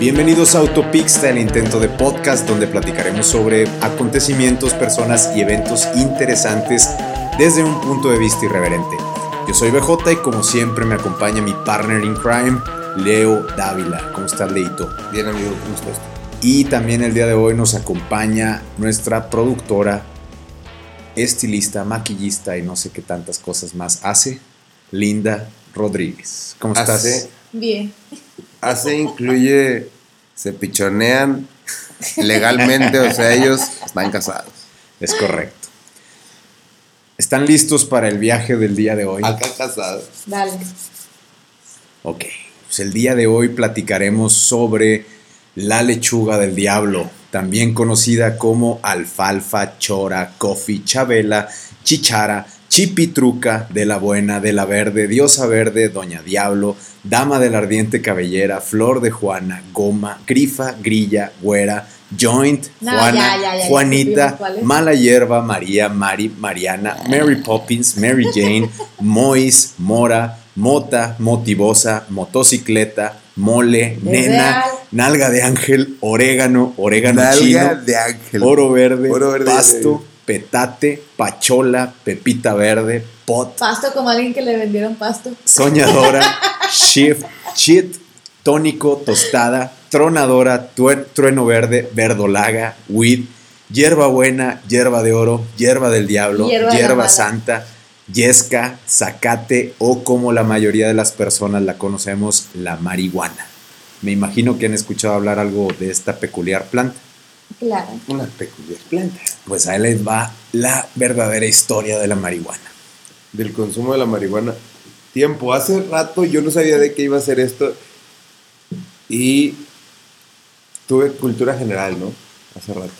Bienvenidos a Autopixta, el intento de podcast donde platicaremos sobre acontecimientos, personas y eventos interesantes desde un punto de vista irreverente. Yo soy BJ y como siempre me acompaña mi partner in crime, Leo Dávila. ¿Cómo estás, Leito? Bien, amigo, ¿cómo estás? Y también el día de hoy nos acompaña nuestra productora, estilista, maquillista y no sé qué tantas cosas más hace, Linda Rodríguez. ¿Cómo estás? Hace, Bien. Hace incluye, se pichonean legalmente, o sea, ellos están casados. Es correcto. ¿Están listos para el viaje del día de hoy? Acá casados. Dale. Ok, pues el día de hoy platicaremos sobre la lechuga del diablo, también conocida como alfalfa, chora, coffee, chabela, chichara, chipitruca, de la buena, de la verde, diosa verde, doña diablo, dama de la ardiente cabellera, flor de Juana, goma, grifa, grilla, güera, joint, No, Juana, ya, ya, ya, ya Juanita, mala hierba, María, Mari, Mariana, Mary Poppins, Mary Jane, Mois, Mora, Mota, Motivosa, Motocicleta, Mole, Nena, real. Nalga de Ángel, Orégano, Orégano Nalga chino, de ángel. Oro Verde, Oro verde, Pasto, ya, Petate, Pachola, Pepita Verde, Pot, Pasto como alguien que le vendieron pasto. Soñadora, Shift, Chit, Tónico, Tostada, Tronadora, Tuen- Trueno Verde, Verdolaga, Weed, Hierba Buena, Hierba de Oro, Hierba del Diablo, Hierba Hierba. Santa, Yesca, Zacate o como la mayoría de las personas la conocemos, la marihuana. Me imagino que han escuchado hablar algo de esta peculiar planta. Claro. Una peculiar planta. Pues ahí les va la verdadera historia de la marihuana. Del consumo de la marihuana. Tiempo, hace rato yo no sabía de qué iba a ser esto. Y tuve cultura general, ¿no? Hace rato.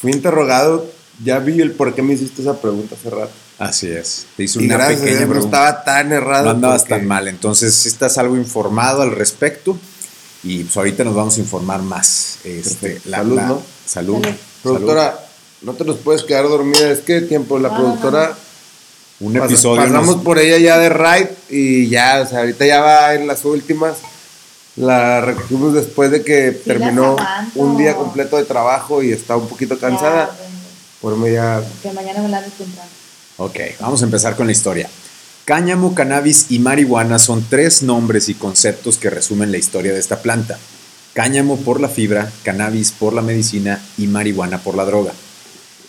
Fui interrogado, ya vi el por qué me hiciste esa pregunta hace rato. Así es. Te hice Y una gracias pequeña no estaba tan errado. No andabas porque- tan mal. Entonces, si estás algo informado al respecto. Y pues ahorita nos vamos a informar más. Este, Perfecto. Salud, ¿no? Salud. Salud. Productora, no te nos puedes quedar dormida. Es que tiempo, la no, productora. Un pas- episodio. Pasamos nos- por ella ya de ride y ya, o sea, ahorita ya va en las últimas. La recogimos después de que terminó un día completo de trabajo y está un poquito cansada. Ya, Por ya. que mañana me la temprano. Ok, vamos a empezar con la historia. Cáñamo, cannabis y marihuana son tres nombres y conceptos que resumen la historia de esta planta. Cáñamo por la fibra, cannabis por la medicina y marihuana por la droga.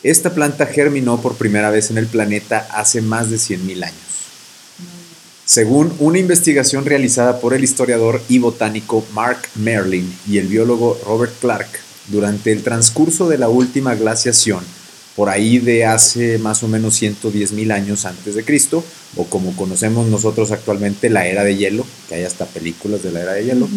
Esta planta germinó por primera vez en el planeta hace más de 100.000 años. Según una investigación realizada por el historiador y botánico Mark Merlin y el biólogo Robert Clark, durante el transcurso de la última glaciación, por ahí de hace más o menos 110 mil años antes de Cristo, o como conocemos nosotros actualmente, la era de hielo, que hay hasta películas de la era de hielo,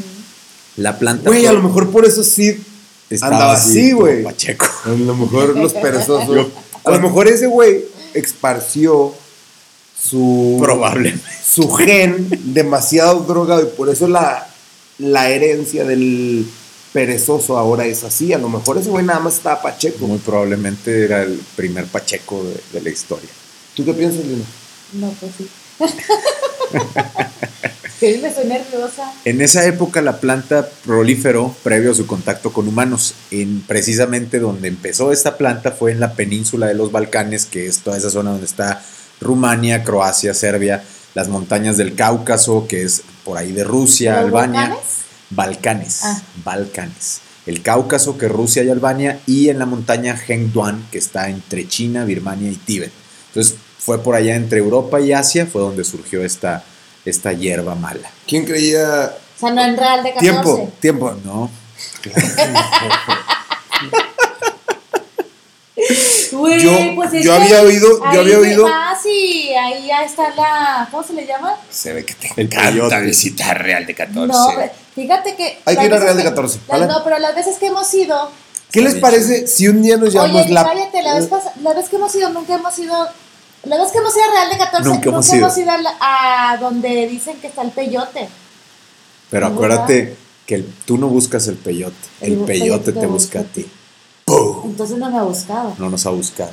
la planta Güey, a lo mejor por eso sí. estaba andaba así, güey. Pacheco. A lo mejor los perezosos. A lo mejor ese güey esparció su. Probablemente. su gen demasiado drogado y por eso la, la herencia del perezoso ahora es así. A lo mejor ese güey nada más estaba pacheco. Muy probablemente era el primer Pacheco de, de la historia. ¿Tú qué piensas, Lina? No, pues sí. Me nerviosa. En esa época la planta proliferó previo a su contacto con humanos. En precisamente donde empezó esta planta fue en la península de los Balcanes, que es toda esa zona donde está Rumania, Croacia, Serbia, las montañas del Cáucaso, que es por ahí de Rusia, ¿Los Albania. volcanes? Balcanes, Ah. Balcanes. El Cáucaso, que es Rusia y Albania, y en la montaña Hengduan, que está entre China, Birmania y Tíbet. Entonces fue por allá entre Europa y Asia, fue donde surgió esta, esta hierba mala. ¿Quién creía? O sea, no en Real de 14. Tiempo, tiempo. ¿No? Güey, Yo- pues es yo que había oído- yo había oído- Ah, sí, ahí ya está la. ¿Cómo se le llama? Se ve que te encanta visitar Real de 14. No, fíjate que. Hay que ir a Real de que- 14, las- ¿vale? no, pero las veces que hemos ido. ¿Qué les parece si un día nos llevamos Oye, la. cállate, la vez, pas- la vez que hemos ido, nunca hemos ido. La vez que hemos ido a Real de 14, Nunca nunca, hemos hemos, ido. a, la- a donde dicen que está el peyote. Pero ¿No, acuérdate que el- tú no buscas el peyote, el El peyote peyote te busca a ti. Entonces no me ha buscado. No nos ha buscado.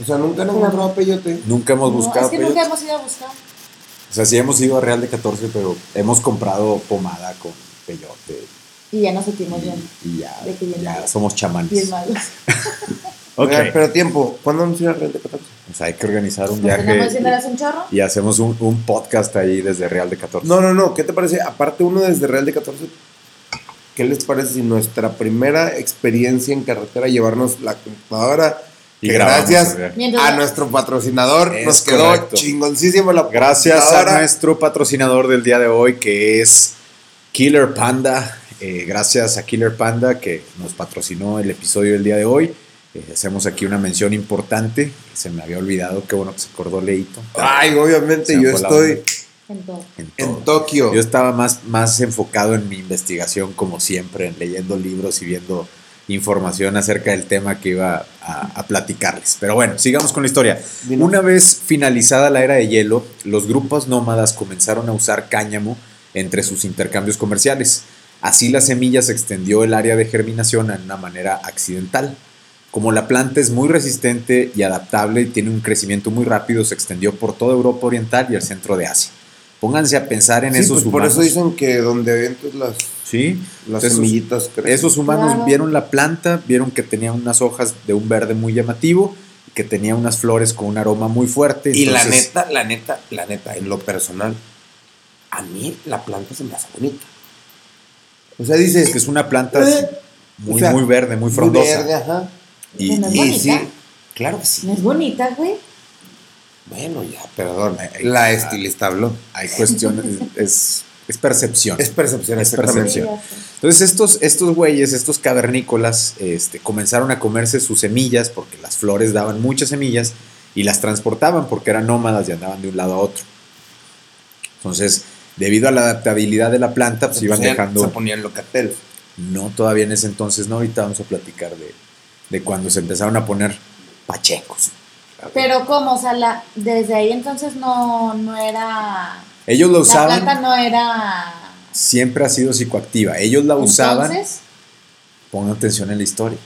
O sea, nunca han encontrado peyote. Nunca hemos No, buscado es que peyote. nunca hemos ido a buscar. O sea, sí hemos ido a Real de 14, pero hemos comprado pomada con peyote. Y ya nos sentimos bien, Y ya, De que bien ya malos. somos chamanes. bien malos. Ok. Oigan, pero tiempo, ¿cuándo vamos a ir a Real de 14? Pues hay que organizar un tenemos viaje eres un chorro. y, y hacemos un, un podcast ahí desde Real de 14. No, no, no, ¿qué te parece? Aparte uno desde Real de 14, ¿qué les parece si nuestra primera experiencia en carretera llevarnos la computadora? Y que gracias a nuestro patrocinador Es nos quedó correcto. chingoncísimo la Gracias a nuestro patrocinador del día de hoy, que es Killer Panda. Eh, gracias a Killer Panda que nos patrocinó el episodio del día de hoy. Eh, hacemos aquí una mención importante. Se me había olvidado, qué bueno que se acordó Leito. Ay, obviamente yo estoy. En. En en Tokio. Yo estaba más, más enfocado en mi investigación, como siempre, en leyendo libros y viendo información acerca del tema que iba a, a platicarles. Pero bueno, sigamos con la historia. Una vez finalizada la era de hielo, los grupos nómadas comenzaron a usar cáñamo entre sus intercambios comerciales. Así la semilla se extendió el área de germinación de una manera accidental. Como la planta es muy resistente y adaptable y tiene un crecimiento muy rápido, se extendió por toda Europa Oriental y el centro de Asia. Pónganse a pensar en Sí, esos pues por humanos. eso dicen que donde avientas las, Sí, las esos, semillitas crecen. esos humanos Claro. vieron la planta, vieron que tenía unas hojas de un verde muy llamativo, que tenía unas flores con un aroma muy fuerte. Y la neta, la neta, la neta, en lo personal, a mí la planta se me hace bonita. O sea, dices es que es una planta Eh, muy, o sea, muy verde, muy frondosa. verde, ajá. Y, ¿No es y- Y bonita? sí, claro que sí. No es bonita, güey. Bueno, ya, perdón. La estilista habló. hay cuestiones, es, es percepción. Es percepción, Es percepción. Entonces estos, estos güeyes, estos cavernícolas, este, comenzaron a comerse sus semillas porque las flores daban muchas semillas y las transportaban porque eran nómadas y andaban de un lado a otro. Entonces, debido a la adaptabilidad de la planta, pues Se iban ponían- dejando... Se ponían locatel. No, todavía en ese entonces no, ahorita vamos a platicar de, de cuando se empezaron a poner pachecos. Pero como, o sea, la, desde ahí entonces no, no era... Ellos la La usaban, planta no era... siempre ha sido psicoactiva. Ellos la usaban, pongan atención en la historia.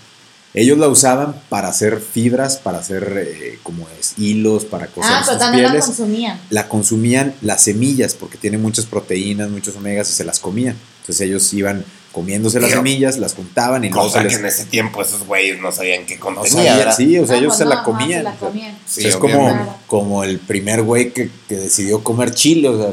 Ellos la usaban para hacer fibras, para hacer eh, como es, hilos, para coser ah, pero también la pieles. consumían. la consumían las semillas porque tiene muchas proteínas, muchos omegas y se las comían. Entonces ellos iban comiéndose las Pero- semillas, las juntaban y luego Cosa se que les... en ese tiempo esos güeyes no sabían qué no contenía. sí, o sea, Ah, ellos pues se no, la ajá, comían. se la comían. Sí, es como, como el primer güey que, que decidió comer chile, o sea,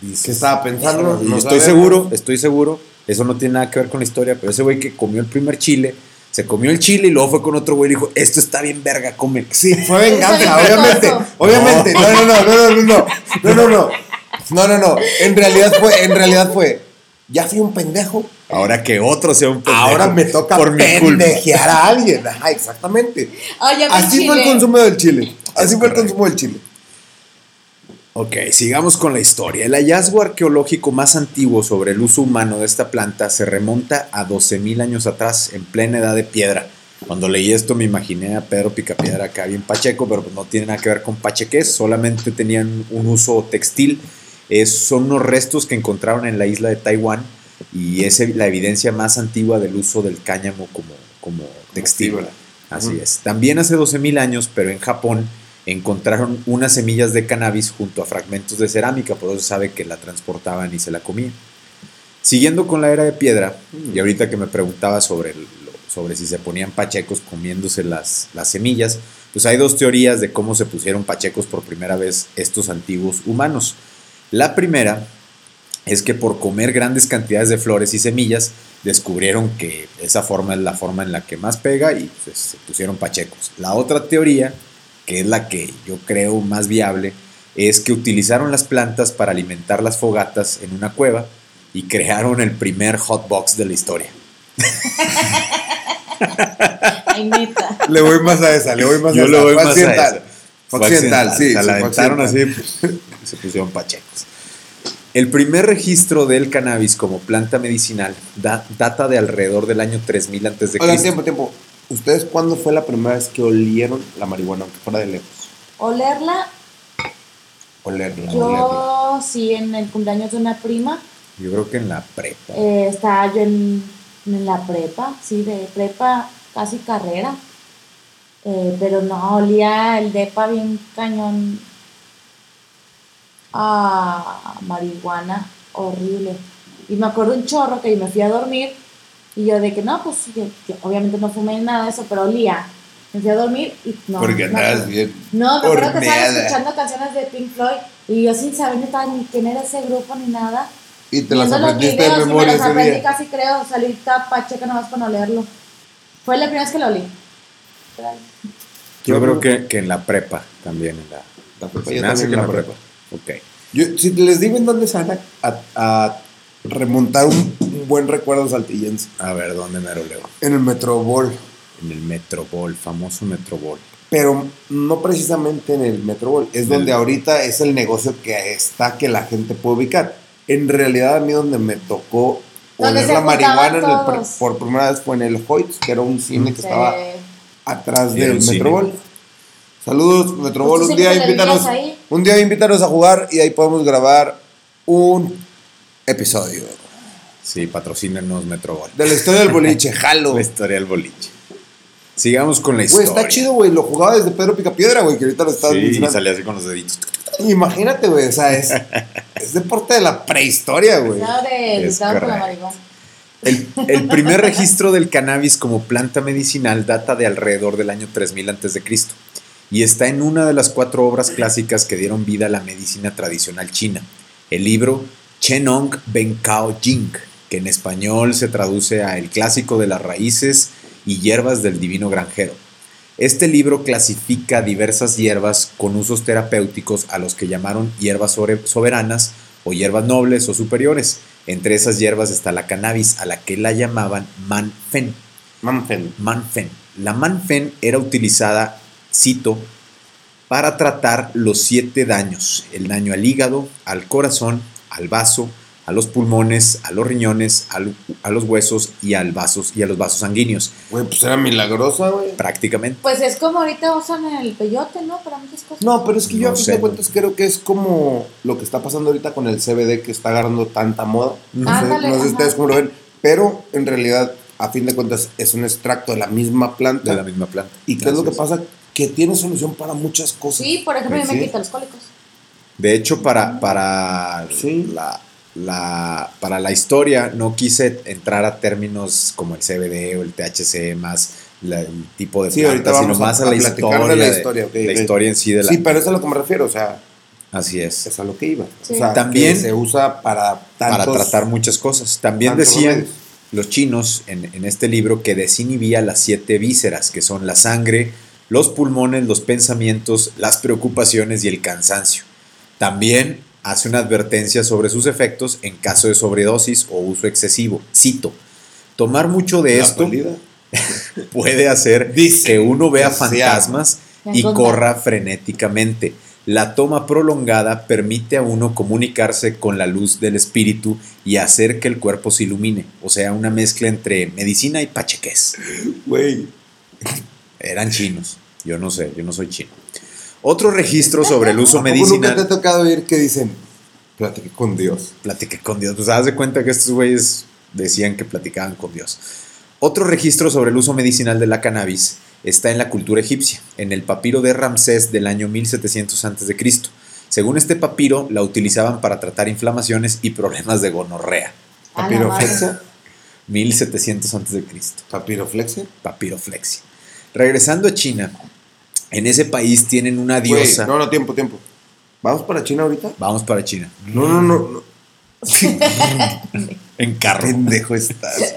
dices, ¿Qué estaba pensando? Y No estoy sabemos. seguro, estoy seguro, eso no tiene nada que ver con la historia, pero ese güey que comió el primer chile, se comió el chile y luego fue con otro güey y dijo, esto está bien verga, come. Sí, fue venganza, obviamente. Obviamente. No, no, no, no, no, no, no. No, no, no. No, no, no. En realidad fue, en realidad fue. Ya fui un pendejo. Ahora que otro sea un pendejo. Ahora me toca por pendejear a alguien. Ajá, exactamente. Pues Así fue el chile. consumo del chile. Así Es fue el consumo del chile. Ok, sigamos con la historia. El hallazgo arqueológico más antiguo sobre el uso humano de esta planta se remonta a 12.000 años atrás, en plena edad de piedra. Cuando leí esto me imaginé a Pedro Picapiedra acá bien pacheco, pero pues no tiene nada que ver con pacheques, solamente tenían un uso textil. Es, son unos restos que encontraron en la isla de Taiwán y es la evidencia más antigua del uso del cáñamo como, como textil. Así es. También hace 12.000 años, pero en Japón, encontraron unas semillas de cannabis junto a fragmentos de cerámica, por eso sabe que la transportaban y se la comían. Siguiendo con la era de piedra, y ahorita que me preguntaba sobre, el- sobre si se ponían pachecos comiéndose las, las semillas, pues hay dos teorías de cómo se pusieron pachecos por primera vez estos antiguos humanos. La primera es que por comer grandes cantidades de flores y semillas, descubrieron que esa forma es la forma en la que más pega y pues, se pusieron pachecos. La otra teoría, que es la que yo creo más viable, es que utilizaron las plantas para alimentar las fogatas en una cueva y crearon el primer hotbox de la historia. Ay, neta. Le voy más a esa, le voy más a Yo esa. le voy Fue más a esa. Fue accidental, sí. Se la aventaron así, pues, se pusieron pachecos. El primer registro del cannabis como planta medicinal da- data de alrededor del año 3000 antes de Oigan, Cristo. tiempo, tiempo. ¿Ustedes cuándo fue la primera vez que olieron la marihuana, aunque fuera de lejos? Olerla, Olerla, olerla. yo sí, en el cumpleaños de una prima, Yo creo que en la prepa. eh, estaba yo en, en la prepa, sí, de prepa, casi carrera. Eh, pero no, olía el depa bien cañón a marihuana, horrible. Y me acuerdo un chorro que me fui a dormir y yo de que no, pues yo, yo obviamente no fumé nada de eso, pero olía. Me fui a dormir y no. Porque no, andabas bien. No, me acuerdo que estaba escuchando canciones de Pink Floyd y yo sin saber ni quién era ese grupo ni nada. Y te las aprendiste de y me memoria aprendí día. casi creo, salí pacheca nomás con olerlo. Fue la primera vez que lo olí. Yo creo que, que en la prepa también. En la, La prepa, se yo también que en la prepa. Ok. Yo, si les digo en dónde se van a, a- a remontar un, un buen recuerdo saltillense. A ver, ¿dónde me lo leo? En el Metrobol. En el Metrobol, famoso Metrobol. Pero no precisamente en el Metrobol. Es Del- donde ahorita es el negocio que está que la gente puede ubicar. En realidad a mí donde me tocó se la marihuana en el por primera vez fue en el Hoyts, que era un cine que estaba atrás del. Metrobol. Saludos, Metrobol. Un día invítanos. Un día invítanos a jugar y ahí podemos grabar un episodio Sí, patrocínenos Metrobol. de la historia del boliche. Jalo. La historia del boliche. Sigamos con la Güey, historia. está chido, güey. Lo jugaba desde Pedro Picapiedra, güey, que ahorita lo estás Sí, y salía así con los deditos. Imagínate, güey. O sea, es, es deporte de la prehistoria, güey. no, de la. El, el primer registro del cannabis como planta medicinal data de alrededor del año 3000 a.C. y está en una de las cuatro obras clásicas que dieron vida a la medicina tradicional china, el libro Chenong Benkao Jing, que en español se traduce a El clásico de las raíces y hierbas del divino granjero. Este libro clasifica diversas hierbas con usos terapéuticos a los que llamaron hierbas soberanas o hierbas nobles o superiores. Entre esas hierbas está la cannabis, a la que la llamaban manfen. Manfen. Manfen. La manfen era utilizada, cito, para tratar los siete daños: el daño al hígado, al corazón, al vaso, a los pulmones, a los riñones, al- a los huesos y, al vasos, y a los vasos sanguíneos. Güey, pues era milagrosa, güey. Prácticamente. Pues es como ahorita usan el peyote, ¿no? Para muchas cosas. No, pero es que yo No a fin de cuentas creo que es como lo que está pasando ahorita con el CBD que está agarrando tanta moda. No sé, no sé ustedes cómo lo ven, pero en realidad a fin de cuentas es un extracto de la misma planta. De la misma planta. ¿Y qué es lo que pasa? Que tiene solución para muchas cosas. Sí, por ejemplo, Pues yo me sí. quito los cólicos. De hecho, para, para, Sí. la, la- para la historia no quise entrar a términos como el CBD o el THC, más la- el tipo de Sí, planta, sino vamos a- más a, a la platicar historia. de la de- historia, la historia en sí de la... Sí, pero eso es a lo que me refiero, o sea, Así es. es a lo que iba. Sí. O sea, También- que se usa para para tratar muchas cosas. También decían remedios. los chinos en, en este libro que desinhibía las siete vísceras, que son la sangre, los pulmones, los pensamientos, las preocupaciones y el cansancio. También hace una advertencia sobre sus efectos en caso de sobredosis o uso excesivo. Cito, tomar mucho de La esto puede hacer Dice que uno vea fantasmas y corra frenéticamente. La toma prolongada permite a uno comunicarse con la luz del espíritu y hacer que el cuerpo se ilumine. O sea, una mezcla entre medicina y pacheques. Güey, Eran chinos. Yo no sé, yo no soy chino. Otro registro sobre el uso ¿a poco nunca te ha medicinal. tocado oír que dicen, platiqué con Dios? Platiqué con Dios. Pues haz de cuenta que estos güeyes decían que platicaban con Dios. Otro registro sobre el uso medicinal de la cannabis está en la cultura egipcia, en el papiro de Ramsés del año 1700 a.C. Según este papiro, la utilizaban para tratar inflamaciones y problemas de gonorrea. Papiroflexia. 1700 a.C. Papiroflexia. Papiroflexia. Regresando a China, en ese país tienen una diosa. no, no, tiempo, tiempo. ¿Vamos para China ahorita? Vamos para China. No, no, no. no. En carro. Pendejo estás.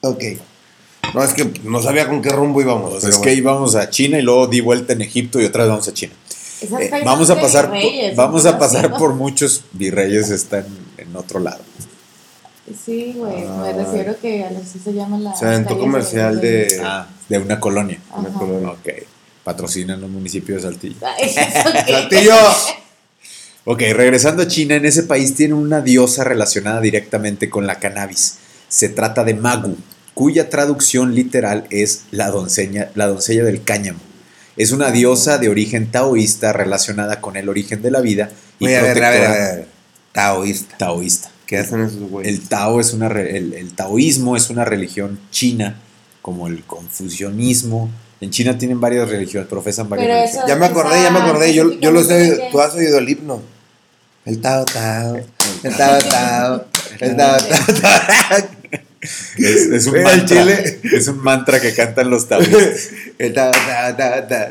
Ok. No, es que no sabía con qué rumbo íbamos. Pues pero es que íbamos a China y luego di vuelta en Egipto y otra vez vamos a China. Eh, vamos a pasar, por, vamos a pasar por muchos virreyes están en otro lado. Sí, güey, me Ah. refiero que así se llama la. Se aventó comercial de- Ah, de una colonia. Una Ajá. colonia. Ok. Patrocinan los municipios de Saltillo. Ay, ¿eso qué? ¡Saltillo! Ok, regresando a China, en ese país tienen una diosa relacionada directamente con la cannabis. Se trata de Magu, cuya traducción literal es la doncella, la doncella del cáñamo. Es una diosa de origen taoísta relacionada con el origen de la vida y Oye, a ver, a ver, a protectora ver. Taoísta. taoísta. ¿Qué hacen esos güeyes? El Tao es una re- el, el taoísmo es una religión china, como el confucianismo. En China tienen varias religiones, profesan varias Pero religiones. Ya me acordé, ya me acordé. Yo, yo lo sé. Tú has oído el himno. El tao tao. El tao tao. El tao tao. Es, es un mantra, chile. es un mantra que cantan los taoístas.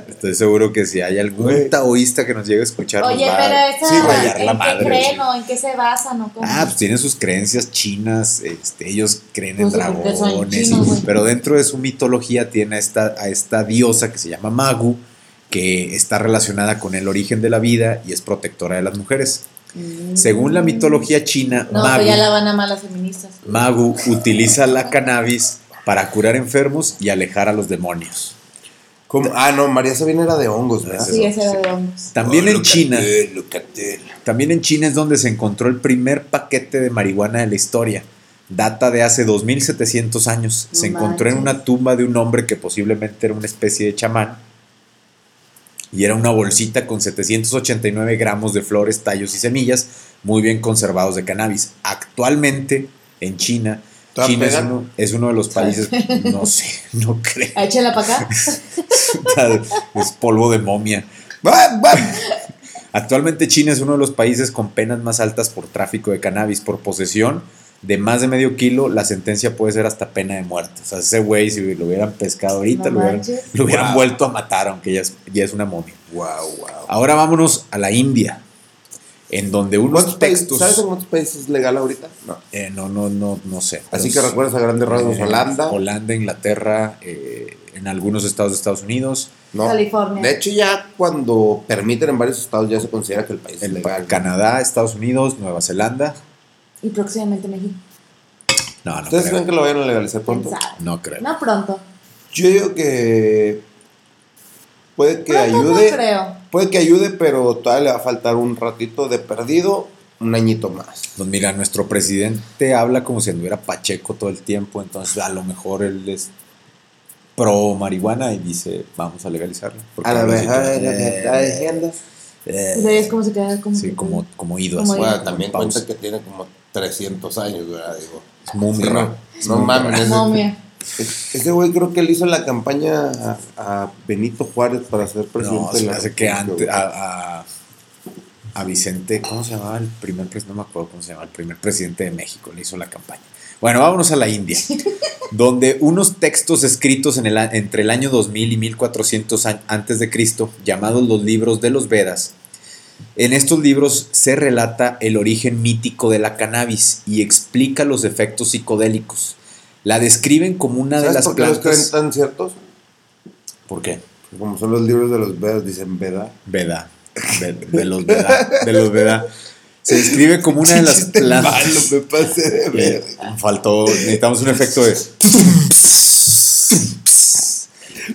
Estoy seguro que si hay algún taoísta que nos llegue a escuchar, nos Oye, va pero esa, sí, rayar la ¿en madre. qué creen o en qué se basan o cómo? Ah, pues tienen sus creencias chinas, este, ellos creen en Pues, dragones, chinos, pero dentro de su mitología tiene a esta, a esta diosa que se llama Magu, que está relacionada con el origen de la vida y es protectora de las mujeres. Mm. Según la mitología china, No, Magu, pues ya la van a mal las feministas. Magu utiliza la cannabis para curar enfermos y alejar a los demonios. ¿Cómo? Ah, no, María Sabina era de hongos, ¿verdad? Sí, ese era de hongos. También Oh, en China. También en China es donde se encontró el primer paquete de marihuana de la historia. Data de hace 2700 años. No se encontró en una tumba de un hombre que posiblemente era una especie de chamán. Y era una bolsita con 789 gramos de flores, tallos y semillas, muy bien conservados de cannabis. Actualmente en China, ¿Todavía China es uno, es uno de los países, no sé, no creo. Ah, Échala para acá. es polvo de momia. Actualmente China es uno de los países con penas más altas por tráfico de cannabis. Por posesión de más de medio kilo, la sentencia puede ser hasta pena de muerte. O sea, ese güey, si lo hubieran pescado ahorita, No lo hubieran, lo hubieran Wow. vuelto a matar, aunque ya es, ya es una momia. Wow, wow. Ahora vámonos a la India, en donde unos ¿Cuántos países, textos... ¿Sabes en cuántos países es legal ahorita? No. Eh, no, no, no, no sé. Así que recuerdas a grandes rasgos eh, Holanda. Holanda, Inglaterra, eh, en algunos estados de Estados Unidos, No. California. De hecho, ya cuando permiten en varios estados ya se considera que el país es el- legal. Canadá, Estados Unidos, Nueva Zelanda. Y próximamente México. No, no ¿Ustedes creo. creen que lo vayan a legalizar ¿Quién pronto? No creo. No pronto. Yo digo que puede que Pronto ayude, No creo. puede que ayude, pero todavía le va a faltar un ratito de perdido, un añito más. Pues mira, nuestro presidente habla como si anduviera Pacheco todo el tiempo, entonces a lo mejor él es pro marihuana y dice, vamos a legalizarla. Porque A la vez, eh, eh, ahí es como se queda como. sí, como, como ido Como. Bueno, también cuenta que tiene como 300 años, ¿verdad? Digo, Es Mumra. Sí, no, Es no Mumra. mames. Ese güey creo que él hizo la campaña a, a Benito Juárez para ser presidente No, de se me hace que antes, a, a, a Vicente, ¿cómo se llamaba el primer presidente? No me acuerdo cómo se llamaba, el primer presidente de México, le hizo la campaña. Bueno, vámonos a la India, donde unos textos escritos en el, a- entre el año 2000 y 1400 an- antes de Cristo, llamados los libros de los Vedas, en estos libros se relata el origen mítico de la cannabis y explica los efectos psicodélicos. La describen como una de ¿Sabes las por qué los creen plantas. tan ciertos? ¿Por qué? Como son los libros de los Vedas, dicen Veda. Veda. De, de los Veda. De los Veda. Se describe como una de las plantas. malo, me pasé de ver. Faltó. Necesitamos un efecto de.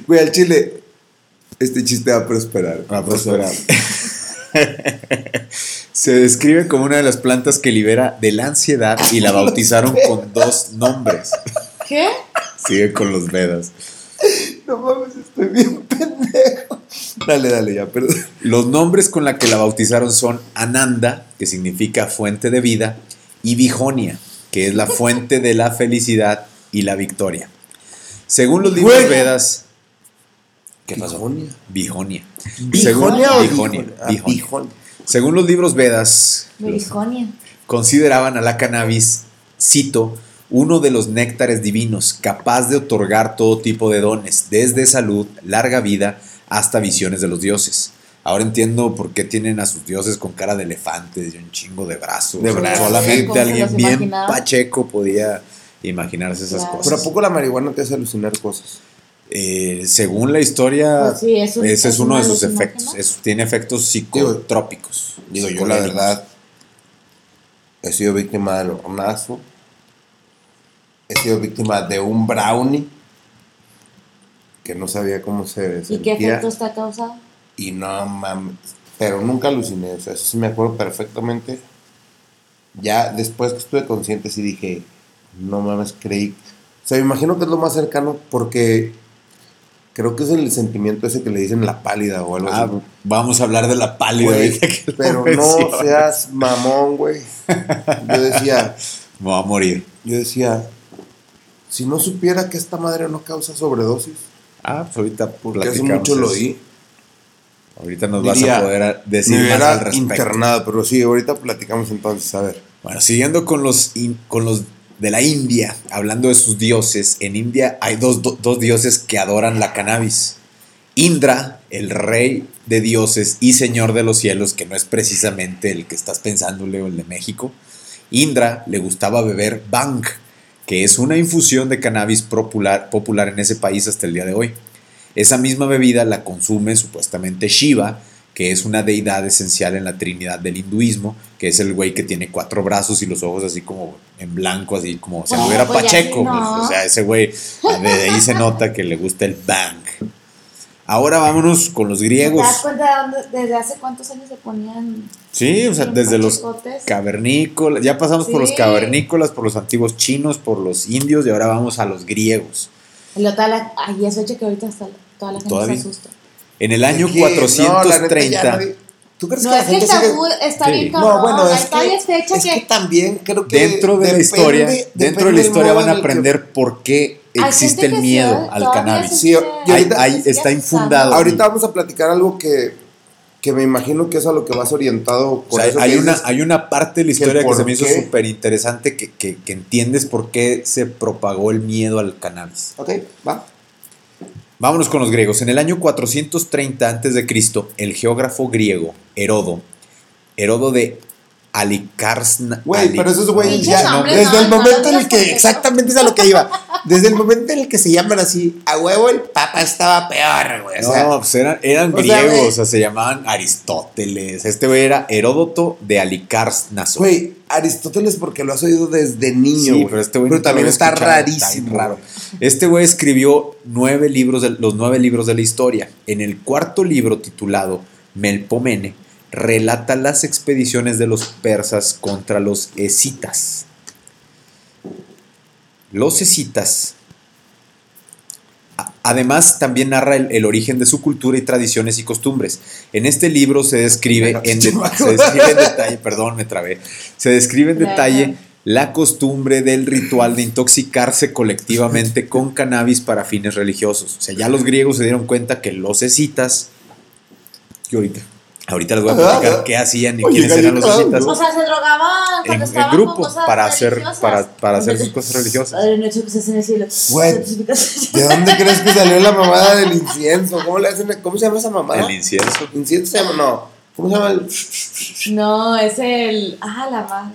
Güey, al chile, este chiste va a prosperar. Para prosperar. Se describe como una de las plantas que libera de la ansiedad y la bautizaron con dos nombres. ¿Qué? Sigue con los Vedas. No mames, estoy bien pendejo. Dale, dale, ya, perdón. Los nombres con la que la bautizaron son Ananda, que significa fuente de vida, y Vijonia, que es la fuente de la felicidad y la victoria. Según los libros. Vedas. ¿Qué pasó? Bijonia. ¿Bijonia o Vijonia. Bijonia? Ah, Vijonia. Bijonia. Según los libros Vedas, los- consideraban a la cannabis, cito, uno de los néctares divinos, capaz de otorgar todo tipo de dones, desde salud, larga vida, hasta visiones de los dioses. Ahora entiendo por qué tienen a sus dioses con cara de elefantes y un chingo de brazos. De brazos. Solamente ¿Cómo se alguien bien imaginaba? pacheco podía imaginarse esas Claro. Pero ¿a cosas. poco la marihuana te hace alucinar cosas? Eh, según la historia, Pues sí, es un- ese es es uno de sus efectos. Es- tiene efectos psicotrópicos. Digo, yo la verdad he sido víctima del hornazo. He sido víctima de un brownie que no sabía cómo se ¿Y qué sentía. efecto está causado? Y no mames. Pero nunca aluciné. O sea, eso sí me acuerdo perfectamente. Ya después que estuve consciente, sí dije, no mames, creí. O sea, me imagino que es lo más cercano porque creo que es el sentimiento ese que le dicen la pálida o algo Ah, así. vamos a hablar de la pálida. Güey, que pero no seas mamón, güey. Yo decía, Me voy a morir. yo decía, si no supiera que esta madre no causa sobredosis, Ah, pues ahorita porque hace mucho lo oí. Ahorita nos vas Diría, a poder decir Me más hubiera al respecto. internado, pero sí, ahorita platicamos entonces, a ver. Bueno, siguiendo con los, in- con los de la India, hablando de sus dioses, en India hay dos, do- dos dioses que adoran la cannabis. Indra, el rey de dioses y señor de los cielos, que no es precisamente el que estás pensando, Leo, el de México. Indra le gustaba beber bang, que es una infusión de cannabis popular, popular en ese país hasta el día de hoy. Esa misma bebida la consume supuestamente Shiva, que es una deidad esencial en la trinidad del hinduismo, que es el güey que tiene cuatro brazos y los ojos así como en blanco, así como si hubiera pues Pacheco. no. pues, o sea, ese güey, de ahí se nota que le gusta el bang. Ahora vámonos con los ¿Te griegos. das cuenta de dónde- desde hace cuántos años se ponían? Sí, o sea, desde los cavernícolas, ya pasamos por los cavernícolas, por los antiguos chinos, por los indios y ahora vamos a los griegos. Lo tal, ay, eso hecho que ahorita hasta toda la gente ¿Todavía? se asusta. En el año Es que, no, la neta, ya 430, nadie- ¿Tú crees No, que la es que el gente sigue- tabú está Sí. bien No, cabrón. bueno, es que, fecha es que... que también creo que dentro de la historia, depende dentro de la historia van a que- aprender por qué existe el miedo sí, al cannabis. Sí, ahorita- está infundado. Ahorita vamos a platicar algo que, que me imagino que es a lo que vas orientado. O Con sea, eso hay, que una, hay una parte de la historia que se me hizo súper interesante que, que- que entiendes por qué se propagó el miedo al cannabis. Ok, va. Vámonos con los griegos. En el año 430 a.C., el geógrafo griego Herodo, Herodo de Alicarsna. Güey, Ali- pero esos güeyes ya. nombres, desde no, el no, momento no en el que. Exactamente es a lo que iba. Desde el momento en el que se llaman así, a huevo el papa estaba peor, güey. O No, sea, pues eran, eran o sea, griegos, güey. o sea, se llamaban Aristóteles. Este güey era Heródoto de Alicarnaso. güey, Aristóteles porque lo has oído desde niño, Sí, güey. pero este güey Pero también está rarísimo. raro. Este güey escribió nueve libros de- los nueve libros de la historia. En el cuarto libro, titulado Melpomene, relata las expediciones de los persas contra los escitas. Los escitas. Además, también narra el, el origen de su cultura y tradiciones y costumbres. En este libro se describe, en, de- chamaco. se describe en detalle, perdón, me trabé, se describe en detalle la costumbre del ritual de intoxicarse colectivamente con cannabis para fines religiosos. O sea, ya los griegos se dieron cuenta que los escitas, que ahorita, ahorita les voy a platicar qué hacían y Oye, quiénes eran los escitas O sea, se drogaban en, cuando en estaban grupo con cosas para hacer, para, para hacer sus cosas religiosas. Ay, no he hecho cosas en el cielo. ¿De dónde crees que salió la mamada del incienso? ¿Cómo le hacen? ¿Cómo se llama esa mamada? El incienso. ¿Incienso se llama? No. ¿Cómo se llama el, No, es el. Ah, la madre.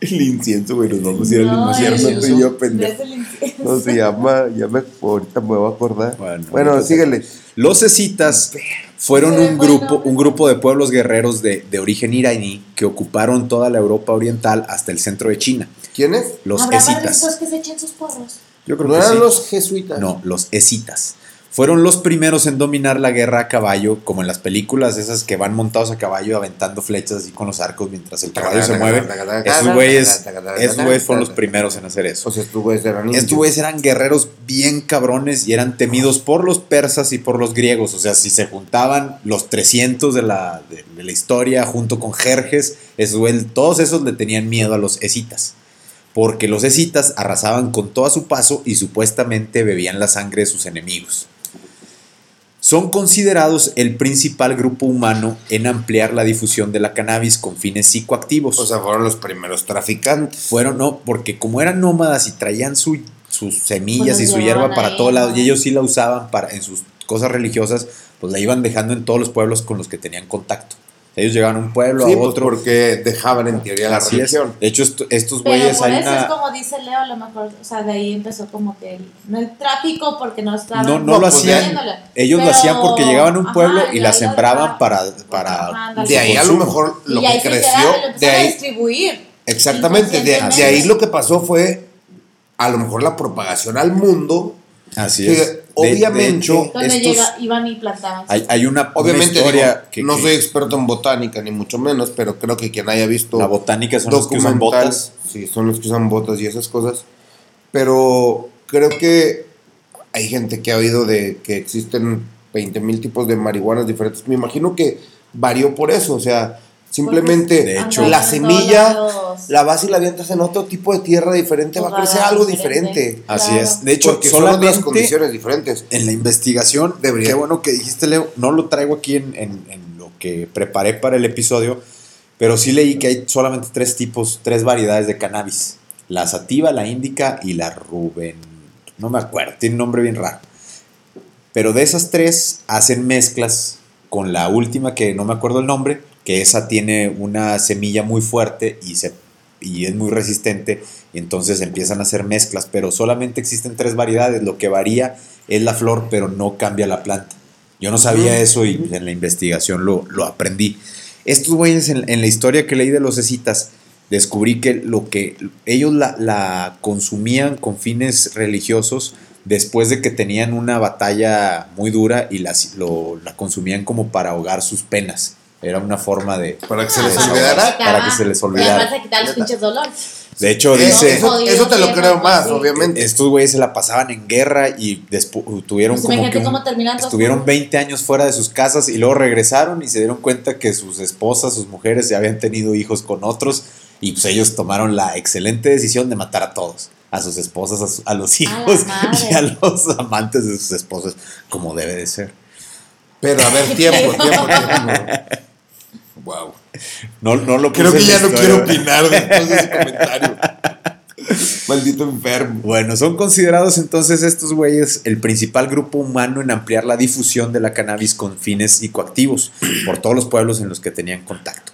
el incienso, güey? Nos vamos a ir No, al infierno el- tú y yo, Es pendejo. el incienso. No se llama, ya me, ahorita me voy a acordar. Bueno, Bueno, síguele. Los escitas fueron Sí, un bueno. grupo, un grupo de pueblos guerreros de, de origen iraní que ocuparon toda la Europa oriental hasta el centro de China. ¿Quién es? Los ¿Habrá escitas. que se echen sus porros? Yo creo ¿No que eran sí. los jesuitas? No, los escitas. Fueron los primeros en dominar la guerra a caballo, como en las películas esas que van montados a caballo aventando flechas así con los arcos mientras el caballo se mueve. Esos güeyes, esos güeyes fueron los primeros en hacer eso. O sea, estos güeyes eran Estos indios. güeyes eran guerreros bien cabrones y eran temidos por los persas y por los griegos. O sea, si se juntaban los 300 de la, de, de la historia junto con Jerjes, esos güeyes- todos esos le tenían miedo a los escitas. Porque los escitas arrasaban con todo a su paso y supuestamente bebían la sangre de sus enemigos. Son considerados el principal grupo humano en ampliar la difusión de la cannabis con fines psicoactivos. O sea, fueron los primeros traficantes. Fueron, no, porque como eran nómadas y traían su, sus semillas Pues y su hierba para todos lados, y ellos sí la usaban para, en sus cosas religiosas, pues la iban dejando en todos los pueblos con los que tenían contacto. Ellos llegaban a un pueblo, Sí, a pues otro. porque dejaban en teoría la Así es. religión. De hecho, esto- estos Pero güeyes por hay eso una- es como dice Leo, a lo mejor, o sea, de ahí empezó como que el, no el tráfico porque no estaban No, no lo hacían. Ellos lo hacían porque llegaban a un ajá, pueblo y la ahí sembraban para, Ajá, para. De ahí a lo mejor lo y ahí que se creció, lo de empezaron a ahí, distribuir. exactamente, de, de ahí lo que pasó fue a lo mejor la propagación al mundo. Así que es. De- obviamente- de hecho, Donde estos- llega, iban y plantaban. hay, hay una, una Obviamente, historia digo, que, no que- soy experto en botánica, ni mucho menos, pero creo que quien haya visto la botánica son los que usan botas. Sí, son los que usan botas y esas cosas. Pero creo que hay gente que ha oído de que existen 20 mil tipos de marihuanas diferentes. Me imagino que varió por eso. O sea, Simplemente De hecho- la semilla la vas y la avientas en otro tipo de tierra diferente, va a crecer algo diferente. diferente. Así Claro. es. De hecho, Porque son otras condiciones diferentes. en la investigación, Debería. qué bueno que dijiste, Leo, no lo traigo aquí en, en- en lo que preparé para el episodio, pero sí leí que hay solamente tres tipos, tres variedades de cannabis. La sativa, la índica y la ruben... No me acuerdo, tiene un nombre bien raro. Pero de esas tres hacen mezclas con la última que no me acuerdo el nombre, que esa tiene una semilla muy fuerte y, se, y es muy resistente, y entonces empiezan a hacer mezclas, pero solamente existen tres variedades, lo que varía es la flor, pero no cambia la planta. Yo no sabía eso y en la investigación lo, lo aprendí. Estos güeyes en, en la historia que leí de los cecitas, descubrí que lo que ellos la, la consumían con fines religiosos después de que tenían una batalla muy dura y las- lo- la consumían como para ahogar sus penas. Era una forma de... Para que se les olvidara. para que se les olvidara. Además de quitar los pinches dolores. De hecho, dice... eso, te lo creo más, sí. obviamente. Estos güeyes se la pasaban en guerra y tuvieron Pues como que un- estuvieron juntos. 20 años fuera de sus casas y luego regresaron y se dieron cuenta que sus esposas, sus mujeres ya habían tenido hijos con otros y pues ellos tomaron la excelente decisión de matar a todos, a sus esposas, a, su- a los hijos y a los amantes de sus esposas, como debe de ser. Pero a ver, tiempo, tiempo, tiempo. Wow. No, no lo Creo que ya no quiero opinar después de ese comentario. Maldito enfermo. Bueno, son considerados entonces estos güeyes el principal grupo humano en ampliar la difusión de la cannabis con fines psicoactivos por todos los pueblos en los que tenían contacto.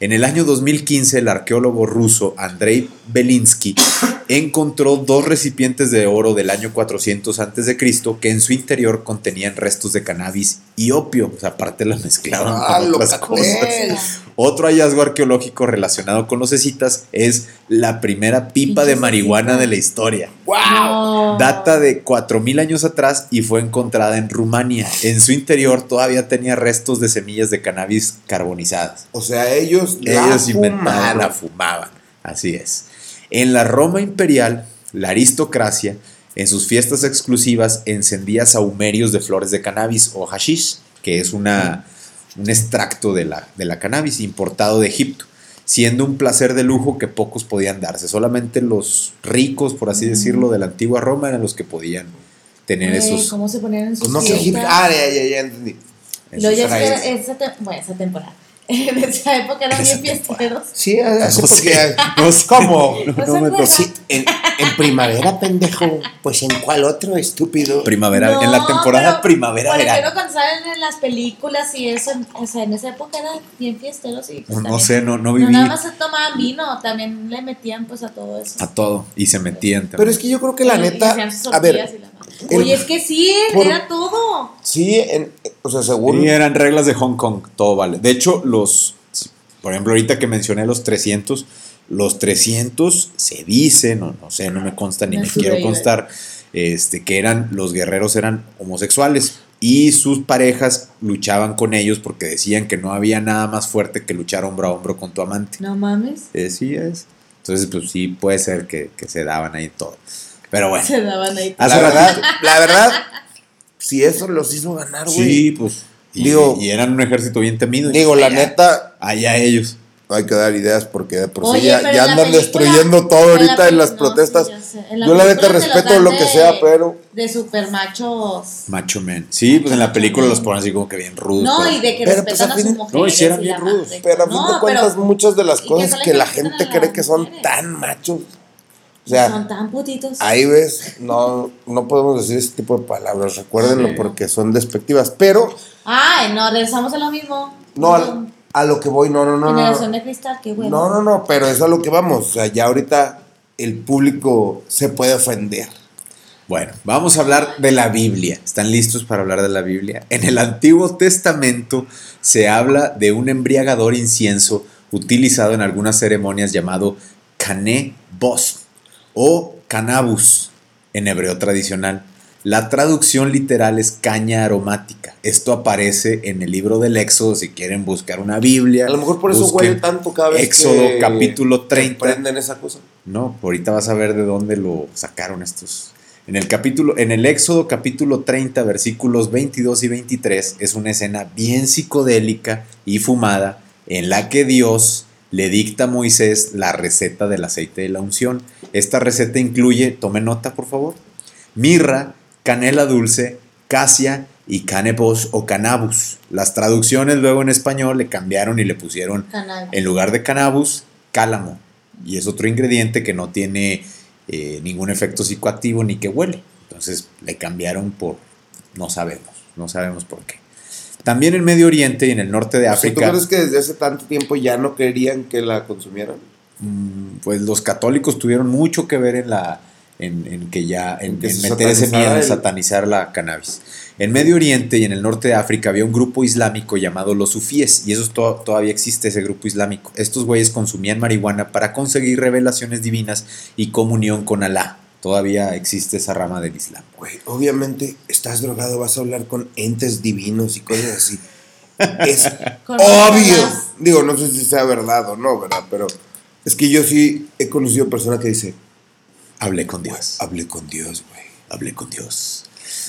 En el año 2015, el arqueólogo ruso Andrei Belinsky encontró dos recipientes de oro del año 400 a.C. que en su interior contenían restos de cannabis y opio. O sea, aparte la mezclaron Ah, con otras cosas. Otro hallazgo arqueológico relacionado con los escitas es la primera pipa de marihuana de la historia. No. Data de 4.000 años atrás y fue encontrada en Rumania. En su interior todavía tenía restos de semillas de cannabis carbonizadas. O sea, ellos, la Ellos inventaron, fumaron. la fumaban. Así es. En la Roma imperial, la aristocracia, en sus fiestas exclusivas, encendía saumerios de flores de cannabis o hashish, que es una, un extracto de la, de la cannabis importado de Egipto, siendo un placer de lujo que pocos podían darse. Solamente los ricos, por así decirlo, de la antigua Roma eran los que podían tener esos. ¿Cómo se ponían en sus Pues no fiestas? ah, ya, ya, ya entendí. Luego ya es raíces. que esa, te- bueno, esa temporada. En esa época eran bien fiesteros. Sí, así No porque... sé, no sé. ¿Cómo? No, ¿No no me tocó. En, en primavera, pendejo. Pues en cuál otro, estúpido. Primavera, No, en la temporada pero, primavera Por verano. cuando salen en las películas y eso, o sea, en esa época eran bien fiesteros y pues, No, no también- sé, no, no No viví nada más se tomaban vino, también le metían pues a todo eso. a todo y se metían también. Pero es que yo creo que la neta... A ver, Oye, es que sí, por- era todo. sí, en- o sea, según... Sí, eran reglas de Hong Kong, todo vale. De hecho, los, por ejemplo, ahorita que mencioné los 300, los 300 se dice, no, no sé, no me consta ni No me quiero constar, este, que eran, los guerreros eran homosexuales y sus parejas luchaban con ellos porque decían que no había nada más fuerte que luchar hombro a hombro con tu amante. No mames. Sí es. Entonces, pues sí, puede ser que, que se daban ahí todo. Pero bueno. Se daban ahí. La verdad, la verdad, si eso los hizo ganar, güey. Sí, pues. Y, Digo- y eran un ejército bien temido. Digo, la allá- neta, Allá ellos. hay que dar ideas porque de por sí ya, ya andan película- destruyendo todo en la ahorita en las no, protestas. sí, ya sé. En Yo la neta respeto lo que de- sea, pero De super machos. Macho man. Sí, pues en la película los ponen así como que bien rudos. No, pero- y de que Pero, pues, respetan a a fin- sus no, mujeres. y sí eran y bien rudos. pero a fin No, de cuentas pero muchas de las que cosas que la gente a cree que son tan machos. O sea, son tan putitos. ahí ves, no, no podemos decir ese tipo de palabras, recuérdenlo porque son despectivas, pero Ay, no, regresamos a lo mismo. no a, a lo que voy, no, no, no, no. Generación No, de cristal, qué bueno. no, no, no, pero es a lo que vamos, o sea, ya ahorita el público se puede ofender. Bueno, vamos a hablar de la Biblia. ¿Están listos para hablar de la Biblia? En el Antiguo Testamento se habla de un embriagador incienso utilizado en algunas ceremonias llamado Cané Bos o Cannabis en hebreo tradicional. La traducción literal es caña aromática. Esto aparece en el libro del Éxodo, si quieren buscar una Biblia. A lo mejor por eso huele tanto cada vez Éxodo que capítulo 30. prenden esa cosa. No, ahorita vas a ver de dónde lo sacaron estos. En el capítulo, en el Éxodo capítulo 30, versículos 22 y 23, es una escena bien psicodélica y fumada en la que Dios le dicta a Moisés la receta del aceite de la unción. Esta receta incluye, tome nota por favor, mirra, canela dulce, casia y canebos o canabus. Las traducciones luego en español le cambiaron y le pusieron, Canal. en lugar de canabus, cálamo. Y es otro ingrediente que no tiene eh, ningún efecto psicoactivo ni que huele. Entonces le cambiaron por, no sabemos, no sabemos por qué. También en Medio Oriente y en el norte de O sea, ¿Tú África. crees que desde hace tanto tiempo ya no querían que la consumieran? Mm, pues los católicos tuvieron mucho que ver en la en, en que ya en, En que en se meter ese miedo en satanizar la cannabis. En Medio Oriente y en el norte de África había un grupo islámico llamado los sufíes y eso to- todavía existe ese grupo islámico. Estos güeyes consumían marihuana para conseguir revelaciones divinas y comunión con Alá. Todavía existe esa rama del Islam. Güey, obviamente estás drogado, vas a hablar con entes divinos y cosas así. Es obvio. Digo, no sé si sea verdad o no, ¿verdad? Pero es que yo sí he conocido personas que dicen, Hablé con Dios. hablé con Dios, güey. hablé con Dios.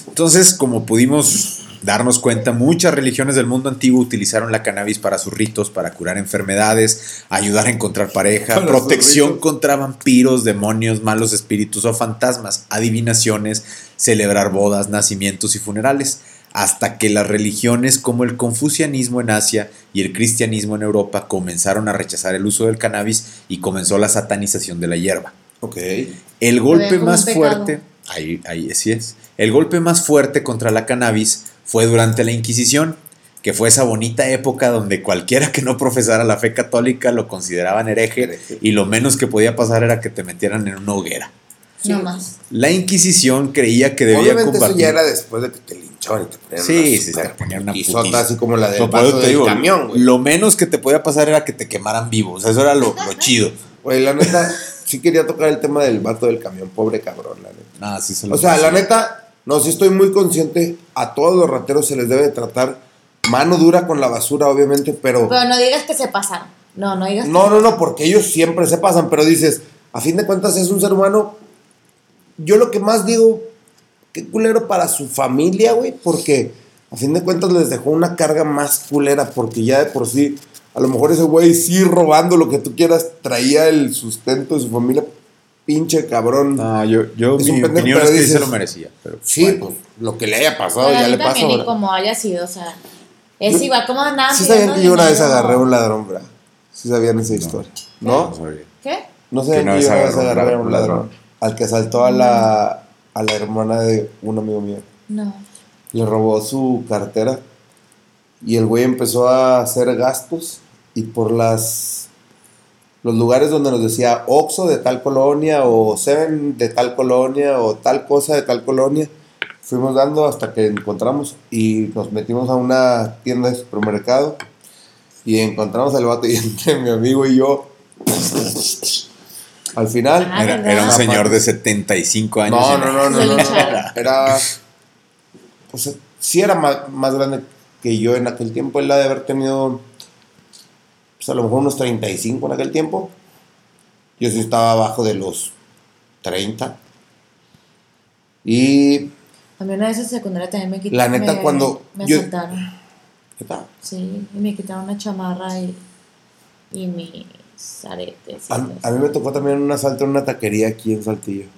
Entonces, como pudimos darnos cuenta, muchas religiones del mundo antiguo utilizaron la cannabis para sus ritos, para curar enfermedades, ayudar a encontrar pareja, Para protección contra vampiros, demonios, malos espíritus o fantasmas, adivinaciones, celebrar bodas, nacimientos y funerales, hasta que las religiones como el confucianismo en Asia y el cristianismo en Europa comenzaron a rechazar el uso del cannabis y comenzó la satanización de la hierba. Ok. El golpe más fuerte, ahí, ahí sí es. El golpe más fuerte contra la cannabis fue durante la Inquisición, que fue esa bonita época donde cualquiera que no profesara la fe católica lo consideraban hereje y lo menos que podía pasar era que te metieran en una hoguera. Sí. No más. La Inquisición creía que debía Obviamente eso ya era después de que te linchaban y te ponían Sí, una sí, te ponían una putiza. así como la del No, del digo, camión, güey. Lo menos que te podía pasar era que te quemaran vivo. O sea, eso era lo, lo chido. Güey, la neta, sí quería tocar el tema del vato del camión, pobre cabrón, la neta. Ah, sí se lo O sea, la neta, no, sí estoy muy consciente, a todos los rateros se les debe de tratar mano dura con la basura, obviamente, pero... Pero no digas que se pasaron. No, no digas que No, no, no, porque ellos siempre se pasan, pero dices, a fin de cuentas es un ser humano. Yo lo que más digo, qué culero para su familia, güey, porque a fin de cuentas les dejó una carga más culera, porque ya de por sí, a lo mejor ese güey sí robando lo que tú quieras, traía el sustento de su familia, pinche cabrón. No, yo, yo Es mi pendejo, opinión es que sí se dices- lo merecía. Pero, Sí, bueno. pues lo que le haya pasado Pero ya le pasó. también, como haya sido, o sea, es igual como andaban Sí sabían que yo una vez agarré a un ladrón, ¿verdad? Sí sabían esa historia. ¿No? No. ¿Qué? No sé, Que yo una vez agarré a un un ladrón. ladrón. Al que asaltó a la, a la hermana de un amigo mío. No. Le robó su cartera. Y el güey empezó a hacer gastos. Y por las los lugares donde nos decía Oxxo de tal colonia, o Seven de tal colonia, o tal cosa de tal colonia, fuimos dando hasta que encontramos. Y nos metimos a una tienda de supermercado. Y encontramos al vato. Y entre mi amigo y yo. Al final. Ah, Era, un señor de 75 años. No, y no, no, no, no, no. Era. Sea, sí era más, más grande que yo en aquel tiempo. Él ha de haber tenido. Pues a lo mejor unos 35 en aquel tiempo. Yo sí estaba abajo de los 30. Y. A mí una vez en secundaria también me quitaron. La neta, me- cuando Me yo- asaltaron. ¿qué tal? Sí, y me quitaron una chamarra y, y mis aretes. y A, a mí me tocó también un asalto en una taquería aquí en Saltillo.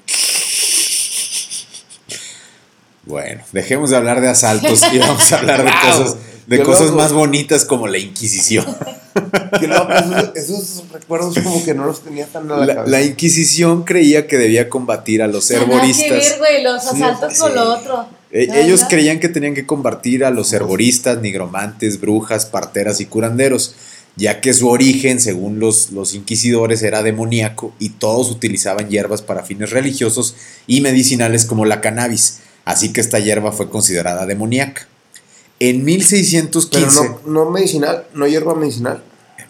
Bueno, dejemos de hablar de asaltos y vamos a hablar de cosas, de qué cosas loco. más bonitas como la Inquisición. Que esos, esos recuerdos como que no los tenía tan a la, La, cabeza. la Inquisición creía que debía combatir a los Nada herboristas. güey, los asaltos sí. con lo otro. Eh, ellos creían que tenían que combatir a los herboristas, nigromantes, brujas, parteras y curanderos, ya que su origen, según los, los inquisidores, era demoníaco y todos utilizaban hierbas para fines religiosos y medicinales como la cannabis. Así que esta hierba fue considerada demoníaca. En Pero 1615... no, no medicinal, no hierba medicinal.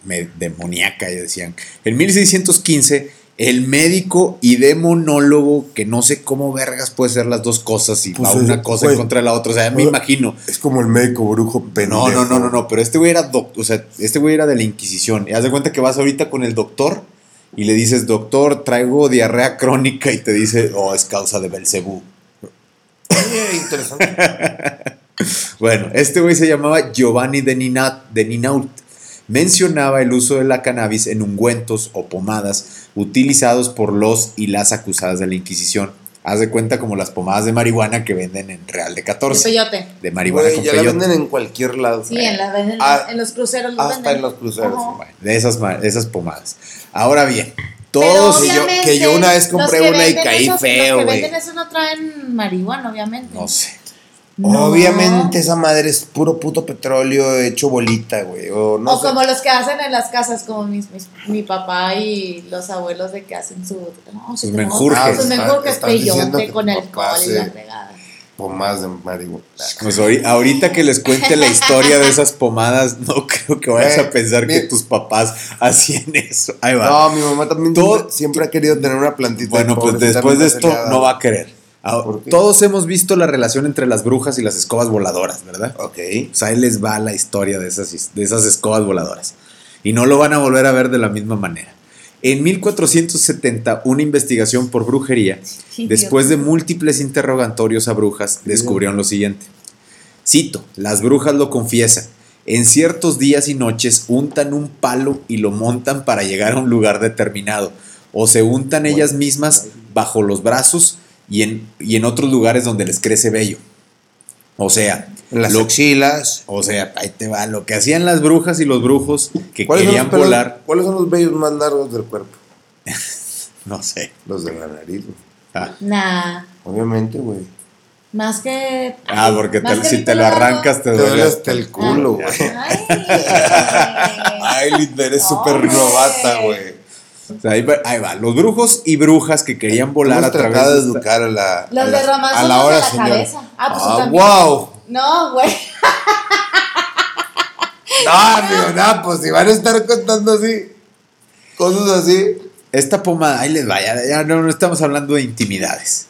me- demoníaca, ya decían. En 1615, el médico y demonólogo, que no sé cómo vergas puede ser las dos cosas y Pues va una cosa en contra de la otra. O sea, me imagino. Es como el médico brujo pendejo. No, no, no, no, no, pero este güey era doc- o sea, este güey era de la Inquisición. Y haz de cuenta que vas ahorita con el doctor y le dices, doctor, traigo diarrea crónica y te dice, oh, es causa de Belcebú. Oye, interesante. Bueno, este güey se llamaba Giovanni de, Nina- de Ninault. mencionaba el uso de la cannabis en ungüentos o pomadas utilizados por los y las acusadas de la Inquisición. Haz de cuenta como las pomadas de marihuana que venden en Real de De 14. peyote. De marihuana con ya la peyote. venden en cualquier lado. Sí, en, la, en, Ah, en los cruceros los hasta venden. en los cruceros. Bueno, de esas, de esas pomadas. Ahora bien, todos... que yo- que yo una vez compré una y caí esos- feo, Los que venden eso no traen marihuana, obviamente. No sé. No. Obviamente esa madre es puro puto petróleo hecho bolita, güey. O no o sé. como los que hacen en las casas, como mis, mis- mi papá y los abuelos de que hacen su, no, Sus menjurjes. Sus menjurjes, peyote con alcohol y la fregada. Pomadas de marihuana. Pues ahori- ahorita que les cuente la historia de esas pomadas, no creo que vayas Eh, a pensar que tus papás hacían eso. Ahí va. No, mi mamá también Todo- siempre, ha querido tener una plantita. bueno, pues después de esto no va a querer. Ah. Todos hemos visto la relación entre las brujas y las escobas voladoras, ¿verdad? Ok. Pues ahí les va la historia de esas, de esas escobas voladoras. Y no lo van a volver a ver de la misma manera. En 1470, una investigación por brujería, Sí, después de múltiples interrogatorios a brujas, descubrieron lo siguiente. Cito, las brujas lo confiesan. En ciertos días y noches untan un palo y lo montan para llegar a un lugar determinado. O se untan ellas mismas bajo los brazos y en, y en otros lugares donde les crece vello. O sea, las lo- axilas. o sea, ahí te va, lo que hacían las brujas y los brujos que ¿Cuáles son, querían los volar, ¿Cuáles son los vellos más largos del cuerpo? no sé. Los de la nariz, güey. Ah, Nah, Obviamente, güey. más que. Ah, porque te- que si te lo arrancas te Te duele duele. hasta el culo, güey. Ay. Ay, Linda, eres súper Hombre. novata, güey. O sea, ahí, va, ahí va, los brujos y brujas que querían volar Hemos a través tratado de esta- educar a la. Los a de la, Román a la de la señora. cabeza. Ah, pues Ah, también. wow. No, güey. No, amigo, no, pues si van a estar contando así, cosas así. Esta pomada, ahí les va, ya, no, no estamos hablando de intimidades.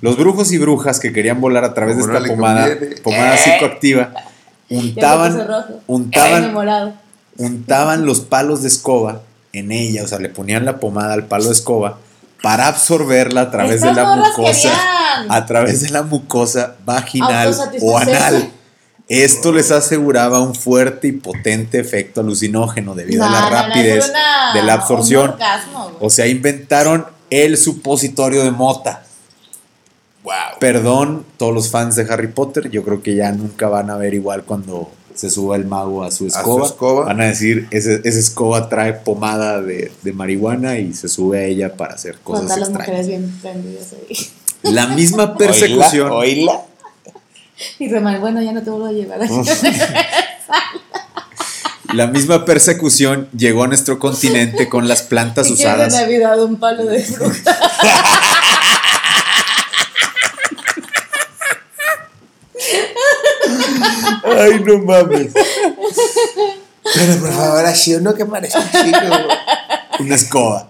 Los brujos y brujas que querían volar a través de esta pomada, conviene. pomada Eh. psicoactiva, untaban, untaban, untaban los palos de escoba en ella, o sea, le ponían la pomada al palo de escoba para absorberla a través de la mucosa, a través de la mucosa vaginal o anal. Esto les aseguraba un fuerte y potente efecto alucinógeno debido a la no, rapidez una- de la absorción. orgasmo. O sea, inventaron el supositorio de mota. Wow. Perdón, todos los fans de Harry Potter, yo creo que ya nunca van a ver igual cuando se suba el mago a su su escoba. Van a decir, ese, esa escoba trae pomada de, de marihuana y se sube a ella para hacer cosas Cuántas las extrañas. mujeres bien prendidas ahí. La misma persecución. Oíla. Y Román, bueno, ya no te vuelvo a llevar. La misma persecución llegó a nuestro continente con las plantas de usadas. Navidad un palo de fruta. Ay, no mames. Pero por favor, así uno que parezca chico. Una escoba.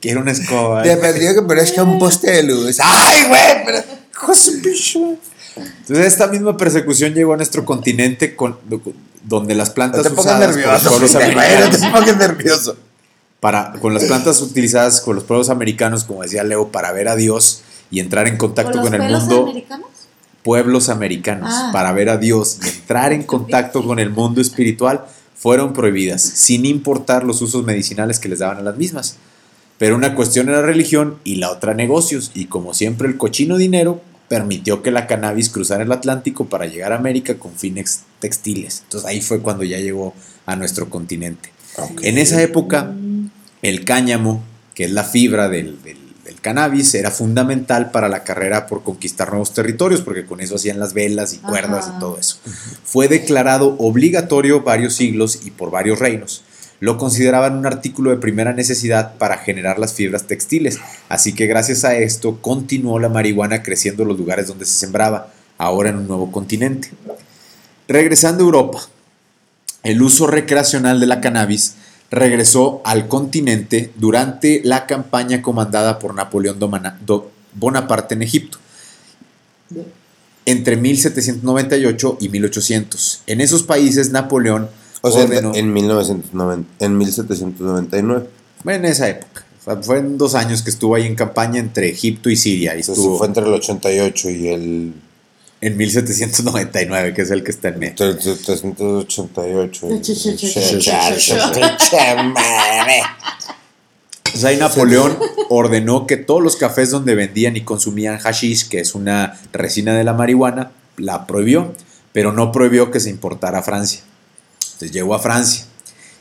Quiero una escoba. Te pedido que parezca un poste de luz. Ay, güey, pero. hijo de su bicho. Entonces esta misma persecución llegó a nuestro continente con, donde las No plantas te pongas por los no te pongas nervioso. para con las plantas utilizadas por los pueblos americanos, como decía Leo, para ver a Dios y entrar en contacto ¿Por los con el mundo, americanos? Pueblos americanos, Ah. para ver a Dios y entrar en contacto con el mundo espiritual, fueron prohibidas, sin importar los usos medicinales que les daban a las mismas. Pero una cuestión era religión y la otra negocios, y como siempre el cochino dinero permitió que la cannabis cruzara el Atlántico para llegar a América con fines textiles. Entonces ahí fue cuando ya llegó a nuestro continente. En esa época, el cáñamo, que es la fibra del, del- del cannabis, era fundamental para la carrera por conquistar nuevos territorios, porque con eso hacían las velas y cuerdas Ajá. y todo eso. Fue declarado obligatorio varios siglos y por varios reinos. Lo consideraban un artículo de primera necesidad para generar las fibras textiles, así que gracias a esto continuó la marihuana creciendo en los lugares donde se sembraba, ahora en un nuevo continente. Regresando a Europa, el uso recreacional de la cannabis regresó al continente durante la campaña comandada por Napoleón Bonaparte en Egipto entre 1798 y 1800. En esos países Napoleón O sea, ordenó, en 1990, en 1799. en esa época, fue- fueron dos años que estuvo ahí en campaña entre Egipto y Siria. Y estuvo, fue entre el 88 y el En 1799, que es el que está en medio. 388. O sea, ahí Napoleón ordenó que todos los cafés donde vendían y consumían hashish, que es una resina de la marihuana, la prohibió, pero no prohibió que se importara a Francia. Entonces llegó a Francia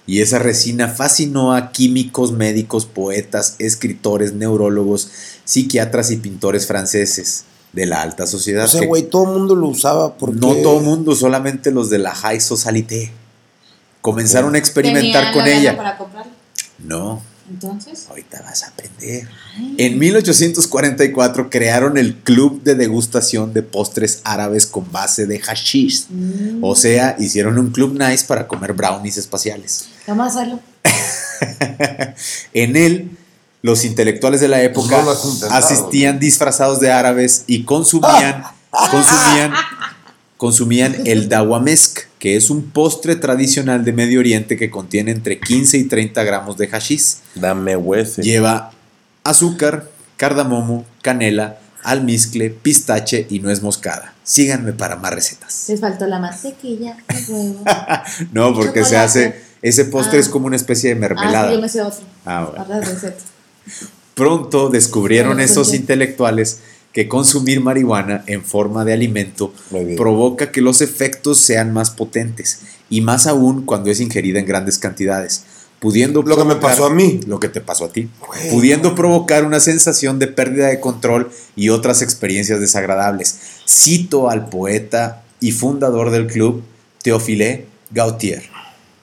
y esa resina fascinó a químicos, médicos, poetas, escritores, neurólogos, psiquiatras y pintores franceses de la alta sociedad. O sea, güey, todo el mundo lo usaba porque... no todo el mundo, solamente los de la high society. Comenzaron a experimentar con ella. para comprarlo. No, Entonces. ahorita vas a aprender. Ay. En 1844 crearon el Club de Degustación de Postres Árabes con base de hashish. Mm. O sea, hicieron un club nice para comer brownies espaciales. Vamos a hacerlo. En él, los intelectuales de la época No has intentado. asistían disfrazados de árabes y consumían, consumían, consumían el dawamesk, que es un postre tradicional de Medio Oriente que contiene entre 15 y 30 gramos de hashish. Dame hueso. Lleva azúcar, cardamomo, canela, almizcle, pistache y nuez moscada. Síganme para más recetas. Les faltó la mantequilla, el huevo. No, porque se hace. Ese postre Ah. es como una especie de Ah, mermelada. sí, yo me sé otro. Ah, bueno. Pronto descubrieron sí. intelectuales que consumir marihuana en forma de alimento provoca que los efectos sean más potentes y más aún cuando es ingerida en grandes cantidades, pudiendo Lo que me pasó a mí. lo que te pasó a ti, Güey, pudiendo provocar una sensación de pérdida de control y otras experiencias desagradables. Cito al poeta y fundador del club, Théophile Gautier.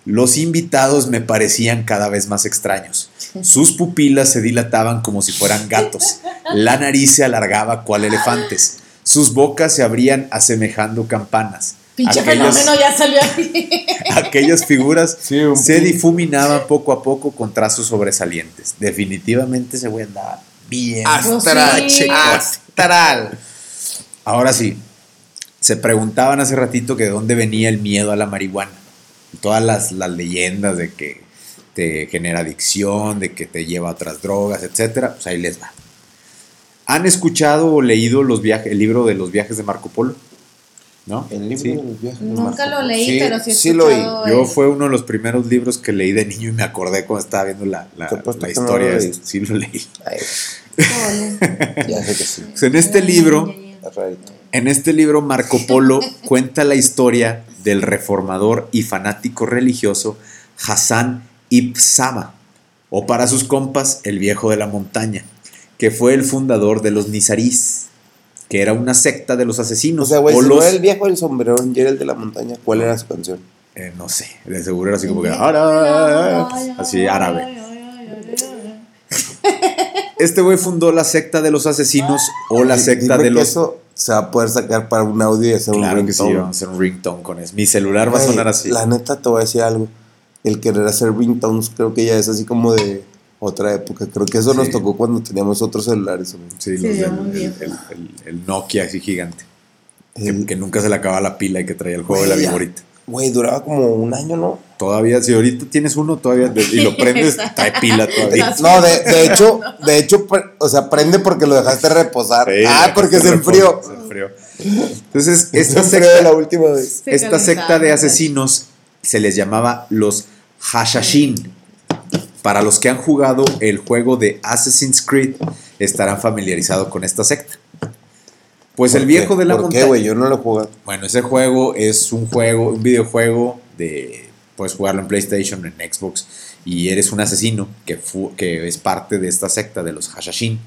Los invitados me parecían cada vez más extraños. Sus pupilas se dilataban como si fueran gatos. La nariz se alargaba cual elefantes. Sus bocas se abrían asemejando campanas. Pinche Aquellas- fenómeno ya salió aquí. Aquellas figuras Sí, se difuminaban poco a poco con trazos sobresalientes. Definitivamente ese güey andaba bien. Astral, Pues sí. chico, astral. Ahora sí, se preguntaban hace ratito que de dónde venía el miedo a la marihuana. Todas las, las leyendas de que te genera adicción, de que te lleva a otras drogas, etcétera, pues ahí les va. ¿Han escuchado o leído los viajes, el libro de los viajes de Marco Polo? ¿No? El libro Sí. de los viajes de Nunca Marco lo Polo. leí, pero sí he sí lo oí. escuchado Yo fue uno de los primeros libros que leí de niño y me acordé cuando estaba viendo la, la- la historia. lo sí, lo leí. Ya sé que sí. Pues en este libro. En este libro Marco Polo cuenta la historia del reformador y fanático religioso Hassan ibn o para sus compas, el viejo de la montaña, que fue el fundador de los Nizarís, que era una secta de los O asesinos. sea, güey, o si los- no era el viejo del sombrerón y era el de la montaña, ¿cuál era su canción? eh, no sé, de seguro era así como que "Ara", así árabe. Este güey fundó la secta de los asesinos o la secta dime de que los eso se va a poder sacar para un audio y hacer Claro un que sí, ringtone. vamos a hacer un ringtone con eso. Mi celular va a sonar así. La neta te voy a decir algo. El querer hacer ringtones creo que ya es así como de otra época. Creo que eso nos Sí. tocó cuando teníamos otros celulares. Sí, Sí, los del- el, el- el- el Nokia así gigante. Que, El- que nunca se le acababa la pila y que traía el juego de la viborita. Güey, duraba como un año, ¿no? Todavía, si ahorita tienes uno todavía y lo prendes, trae pila todavía. No, de, de hecho, de hecho, o sea, prende porque lo dejaste reposar. Sí, ah, porque que se enfrió. Se enfrió. Entonces, esta secta, la última vez. Se esta secta de asesinos se les llamaba los Hashashin. Para los que han jugado el juego de Assassin's Creed, estarán familiarizados con esta secta. Pues el ¿Por viejo qué? de la ¿Por montaña. qué, güey? Yo no lo he jugado. Bueno, ese juego es un juego, un videojuego de. Puedes jugarlo en PlayStation, en Xbox, y eres un asesino que, fu- que es parte de esta secta de los Hashashin.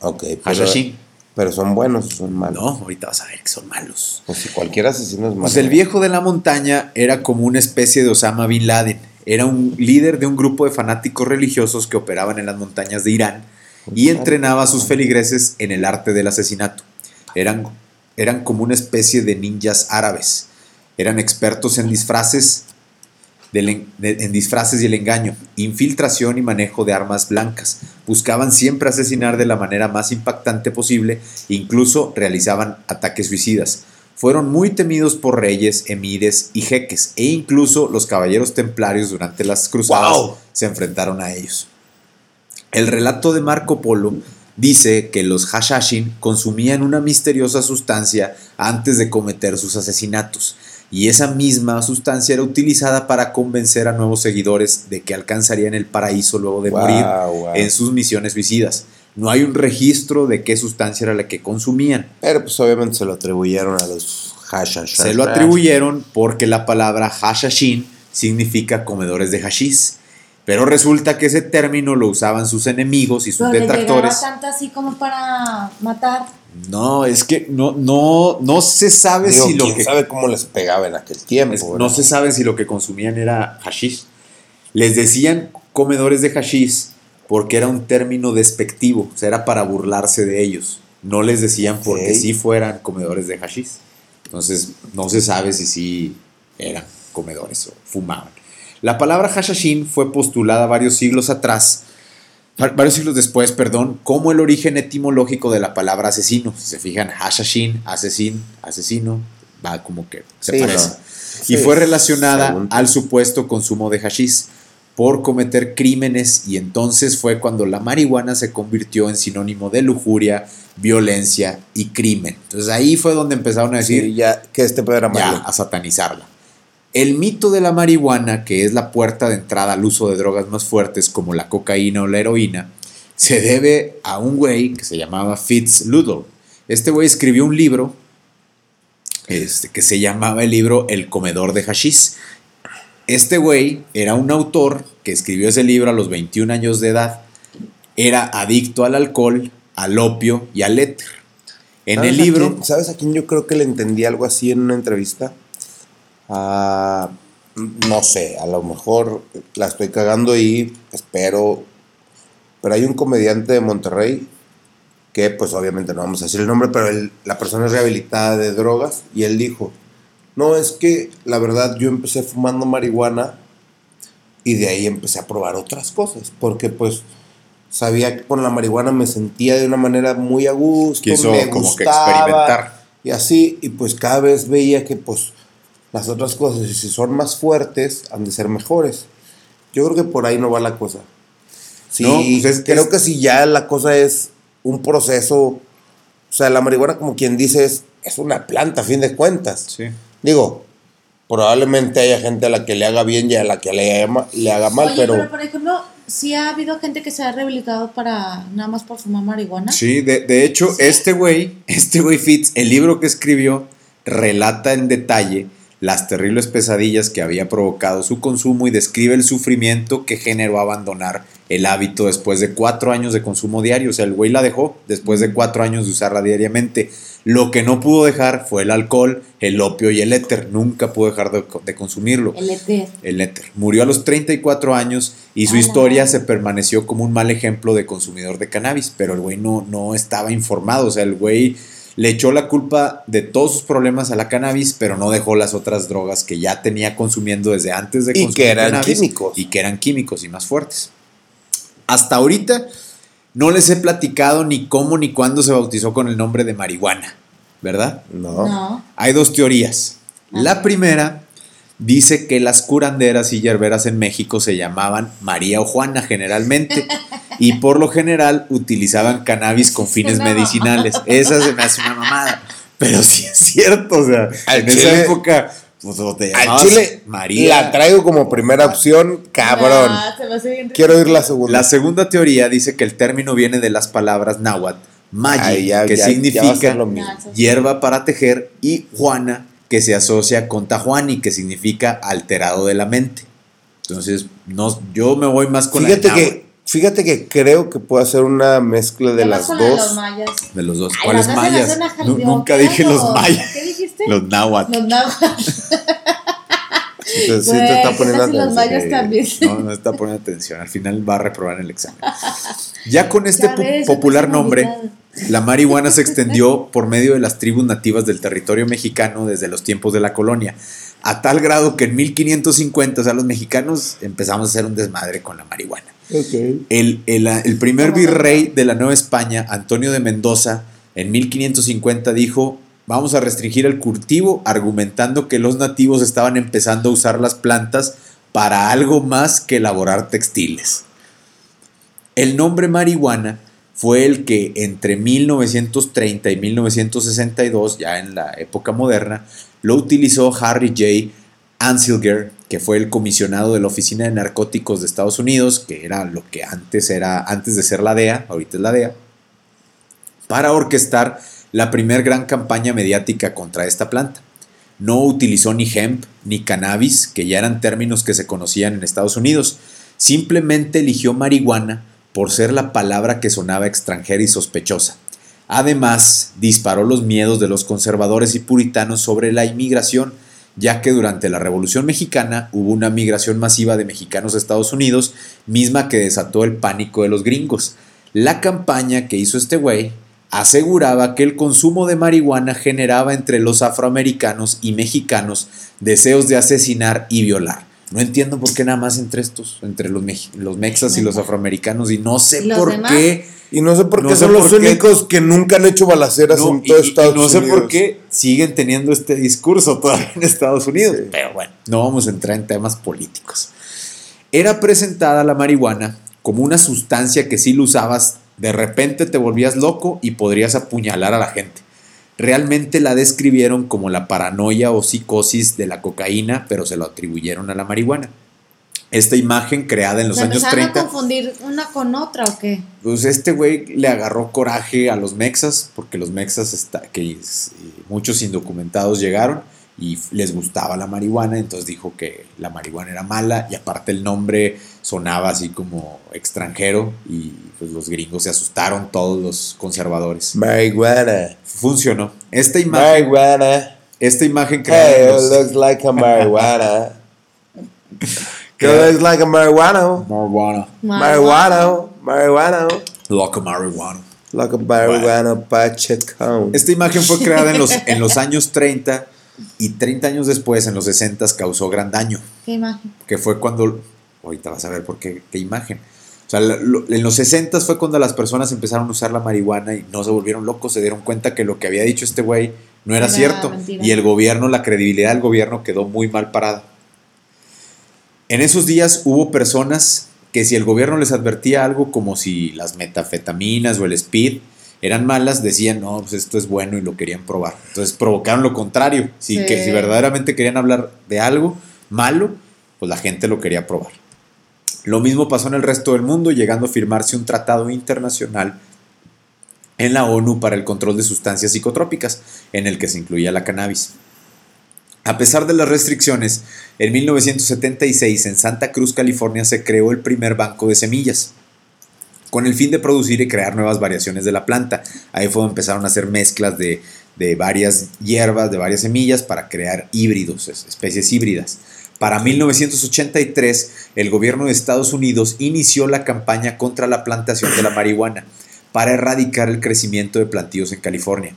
Ok, pero, Hashashin. pero son buenos o son malos. No, ahorita vas a ver que son malos. Pues si cualquier asesino es malo. Pues el viejo de la montaña era como una especie de Osama Bin Laden. Era un líder de un grupo de fanáticos religiosos que operaban en las montañas de Irán y entrenaba a sus feligreses en el arte del asesinato. Eran, eran como una especie de ninjas árabes. Eran expertos en disfraces, del en, de- en disfraces y el engaño, infiltración y manejo de armas blancas. Buscaban siempre asesinar de la manera más impactante posible, incluso realizaban ataques suicidas. Fueron muy temidos por reyes, emires y jeques, e incluso los caballeros templarios durante las cruzadas ¡Wow! se enfrentaron a ellos. El relato de Marco Polo dice que los hashashin consumían una misteriosa sustancia antes de cometer sus asesinatos, y esa misma sustancia era utilizada para convencer a nuevos seguidores de que alcanzarían el paraíso luego de Wow, morir wow. en sus misiones suicidas. No hay un registro de qué sustancia era la que consumían. Pero pues obviamente se lo atribuyeron a los hashash. Se lo atribuyeron porque la palabra hashashin significa comedores de hashish. Pero resulta que ese término lo usaban sus enemigos y sus Pero detractores. tanto así como para matar. No, es que no, no, no se sabe Digo, si lo que sabe cómo les pegaba en aquel tiempo. no se sabe si lo que consumían era hashish. Les decían comedores de hashish porque era un término despectivo, o sea, era para burlarse de ellos. No les decían porque sí fueran comedores de hashish. Entonces, no se sabe si sí eran comedores o fumaban. La palabra hashashin fue postulada varios siglos atrás, varios siglos después, perdón, como el origen etimológico de la palabra asesino. Si se fijan, hashashin, asesin, asesino, va como que se Sí, parece. no. Y fue relacionada según- al supuesto consumo de hashish por cometer crímenes y entonces fue cuando la marihuana se convirtió en sinónimo de lujuria, violencia y crimen. Entonces ahí fue donde empezaron a decir, Sí, ya que este pedo era ya, a satanizarla. El mito de la marihuana, que es la puerta de entrada al uso de drogas más fuertes como la cocaína o la heroína, se debe a un güey que se llamaba Fitz Ludlow. Este güey escribió un libro este, que se llamaba el libro El comedor de hashish. Este güey era un autor que escribió ese libro a los 21 años de edad. Era adicto al alcohol, al opio y al éter. En ¿Sabes el libro... quién- ¿Sabes a quién yo creo que le entendí algo así en una entrevista? A- no sé, a lo mejor la estoy cagando y espero. Pero hay un comediante de Monterrey que, pues obviamente no vamos a decir el nombre, pero él- la persona es rehabilitada de drogas y él dijo: No, es que la verdad yo empecé fumando marihuana y de ahí empecé a probar otras cosas, porque pues sabía que con la marihuana me sentía de una manera muy a gusto, Quiso me como que gustaba, experimentar. y así, y pues cada vez veía que pues las otras cosas, y si son más fuertes, han de ser mejores. Yo creo que por ahí no va la cosa. Sí, No, pues es- creo es- que si ya la cosa es un proceso, o sea, la marihuana como quien dice es, es una planta a fin de cuentas. Sí. Digo, probablemente haya gente a la que le haga bien y a la que le le haga mal, Oye, pero, pero... por ejemplo, sí ha habido gente que se ha rehabilitado para nada más por fumar marihuana. Sí, de, de hecho, este güey, este güey Fitz, el libro que escribió, relata en detalle las terribles pesadillas que había provocado su consumo y describe el sufrimiento que generó abandonar el hábito después de cuatro años de consumo diario. O sea, el güey la dejó después de cuatro años de usarla diariamente. Lo que no pudo dejar fue el alcohol, el opio y el éter. Nunca pudo dejar de, de consumirlo El éter. el éter. Murió a los 34 años y su historia se permaneció como un mal ejemplo de consumidor de cannabis, pero el güey no, no estaba informado, o sea, el güey le echó la culpa de todos sus problemas a la cannabis, pero no dejó las otras drogas que ya tenía consumiendo desde antes de Y consumir que eran cannabis químicos. Y que eran químicos y más fuertes. Hasta ahorita no les he platicado ni cómo ni cuándo se bautizó con el nombre de marihuana, ¿verdad? no. No. Hay dos teorías. La primera dice que las curanderas y yerberas en México se llamaban María o Juana generalmente y por lo general utilizaban cannabis con fines medicinales. Esa se me hace una mamada. Pero sí es cierto, o sea, Al en esa época pues, Al chile María. la traigo como primera opción, cabrón. Ah, se hace bien Quiero oír la segunda. La segunda teoría dice que el término viene de las palabras náhuatl, mayi, Ay, ya- que ya- significa ser lo mismo. Hierba para tejer, y Juana, que se asocia con Tajuani, que significa alterado de la mente. Entonces, no, yo me voy más con Fíjate la que, fíjate que creo que puede ser una mezcla de las la de dos. los mayas. de los dos. Ay, ¿Cuáles dos mayas? nunca dije los mayas. ¿Qué dijiste? Los náhuatl. Los náhuatl. Sí te, sí te está ¿qué poniendo atención. mayas Sí, también. No, no está poniendo atención. Al final va a reprobar el examen. Ya con este ves, popular nombre, Navidad. la marihuana se extendió por medio de las tribus nativas del territorio mexicano desde los tiempos de la colonia. A tal grado que en 1550, o sea, los mexicanos empezamos a hacer un desmadre con la marihuana. Ok. El, el- el primer ¿Cómo virrey de la Nueva España, Antonio de Mendoza, en 1550 dijo, vamos a restringir el cultivo, argumentando que los nativos estaban empezando a usar las plantas para algo más que elaborar textiles. El nombre marihuana fue el que entre 1930 y 1962, ya en la época moderna, lo utilizó Harry J. Ansilger, que fue el comisionado de la Oficina de Narcóticos de Estados Unidos, que era lo que antes era, antes de ser la DEA, ahorita es la DEA, para orquestar la primer gran campaña mediática contra esta planta. No utilizó ni hemp ni cannabis, que ya eran términos que se conocían en Estados Unidos. Simplemente eligió marihuana por ser la palabra que sonaba extranjera y sospechosa. Además, disparó los miedos de los conservadores y puritanos sobre la inmigración, ya que durante la Revolución Mexicana hubo una migración masiva de mexicanos a Estados Unidos, misma que desató el pánico de los gringos. La campaña que hizo este güey aseguraba que el consumo de marihuana generaba entre los afroamericanos y mexicanos deseos de asesinar y violar. No entiendo por qué nada más entre estos, entre los, los mexas y los afroamericanos, y no sé por qué. Y no sé por qué son los únicos que nunca han hecho balaceras en todo Estados Unidos. No sé por qué siguen teniendo este discurso todavía en Estados Unidos. Pero bueno, no vamos a entrar en temas políticos. Era presentada la marihuana como una sustancia que si lo usabas, de repente te volvías loco y podrías apuñalar a la gente. Realmente la describieron como la paranoia o psicosis de la cocaína, pero se lo atribuyeron a la marihuana. Esta imagen creada en los años 30. a confundir una con otra o qué? Pues este güey le agarró coraje a los mexas, porque los mexas, está, que muchos indocumentados llegaron y les gustaba la marihuana, entonces dijo que la marihuana era mala y aparte el nombre sonaba así como extranjero y pues los gringos se asustaron todos los conservadores. Marihuana. Funcionó. Esta imagen Marihuana. Esta imagen creada hey, los... looks like a marijuana. looks like a marijuana. Marijuana. Marijuana. Marijuana. Loco marijuana. Loco marijuana Pacheco. Esta imagen fue creada en los, en los años 30 y 30 años después, en los 60, causó gran daño. ¿Qué imagen? Que fue cuando, ahorita vas a ver por qué, qué imagen. O sea, en los 60 fue cuando las personas empezaron a usar la marihuana y no se volvieron locos, se dieron cuenta que lo que había dicho este güey no era, cierto. Y el gobierno, la credibilidad del gobierno quedó muy mal parada. En esos días hubo personas que si el gobierno les advertía algo como si las metafetaminas o el speed eran malas, decían, no, pues esto es bueno y lo querían probar. Entonces provocaron lo contrario. Si, que, si verdaderamente querían hablar de algo malo, pues la gente lo quería probar. Lo mismo pasó en el resto del mundo, llegando a firmarse un tratado internacional en la ONU para el control de sustancias psicotrópicas, en el que se incluía la cannabis. A pesar de las restricciones, en 1976 en Santa Cruz, California, se creó el primer banco de semillas con el fin de producir y crear nuevas variaciones de la planta. Ahí fue donde empezaron a hacer mezclas de, varias hierbas, de varias semillas para crear híbridos, especies híbridas. Para 1983, el gobierno de Estados Unidos inició la campaña contra la plantación de la marihuana para erradicar el crecimiento de plantíos en California.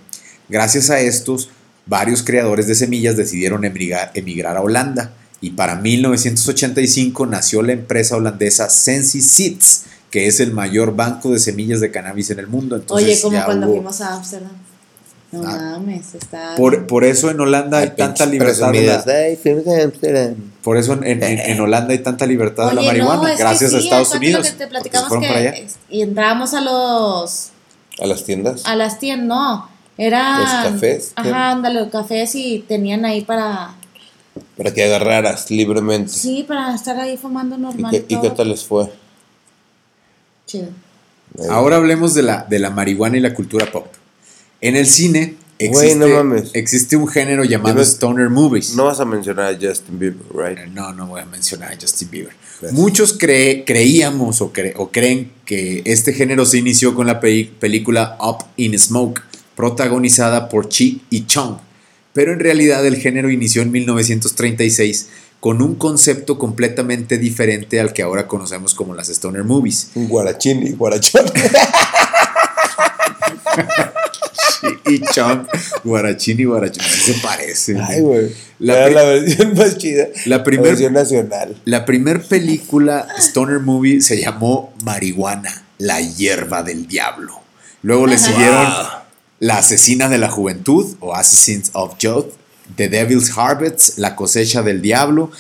Gracias a estos, varios creadores de semillas decidieron emigrar, emigrar a Holanda y para 1985 nació la empresa holandesa Sensi Seeds, que es el mayor banco de semillas de cannabis en el mundo. Entonces, Oye, como cuando fuimos a Amsterdam. No ah. mames, está. Por, por, eso en Holanda hay, tanta libertad. por eso en, en, Holanda hay tanta libertad de la marihuana, gracias a Estados Unidos. Que te platicamos que y entrábamos a los. ¿A las tiendas? A las tiendas, no. Era. Los cafés. Ajá, ándale, los cafés y tenían ahí para. Para que agarraras libremente. Sí, para estar ahí fumando normal. ¿Y qué, ¿y qué tal les fue? Ahora hablemos de la, de la marihuana y la cultura pop. En el cine existe, un género llamado stoner movies. No vas a mencionar a Justin Bieber, right? Eh, no, no voy a mencionar a Justin Bieber. Muchos creíamos o, creen que este género se inició con la película Up in Smoke, protagonizada por Chi y Chong. Pero en realidad el género inició en 1936 con un concepto completamente diferente al que ahora conocemos como las Stoner Movies. Un guarachín y guarachón. y chon, guarachín y guarachón. se parece. Ay, güey. La, la, versión más chida. La, primer, versión nacional. La primer película Stoner Movie se llamó Marihuana, la hierba del diablo. Luego le siguieron La asesina de la juventud o Assassins of Youth The Devil's Harvest, La cosecha del diablo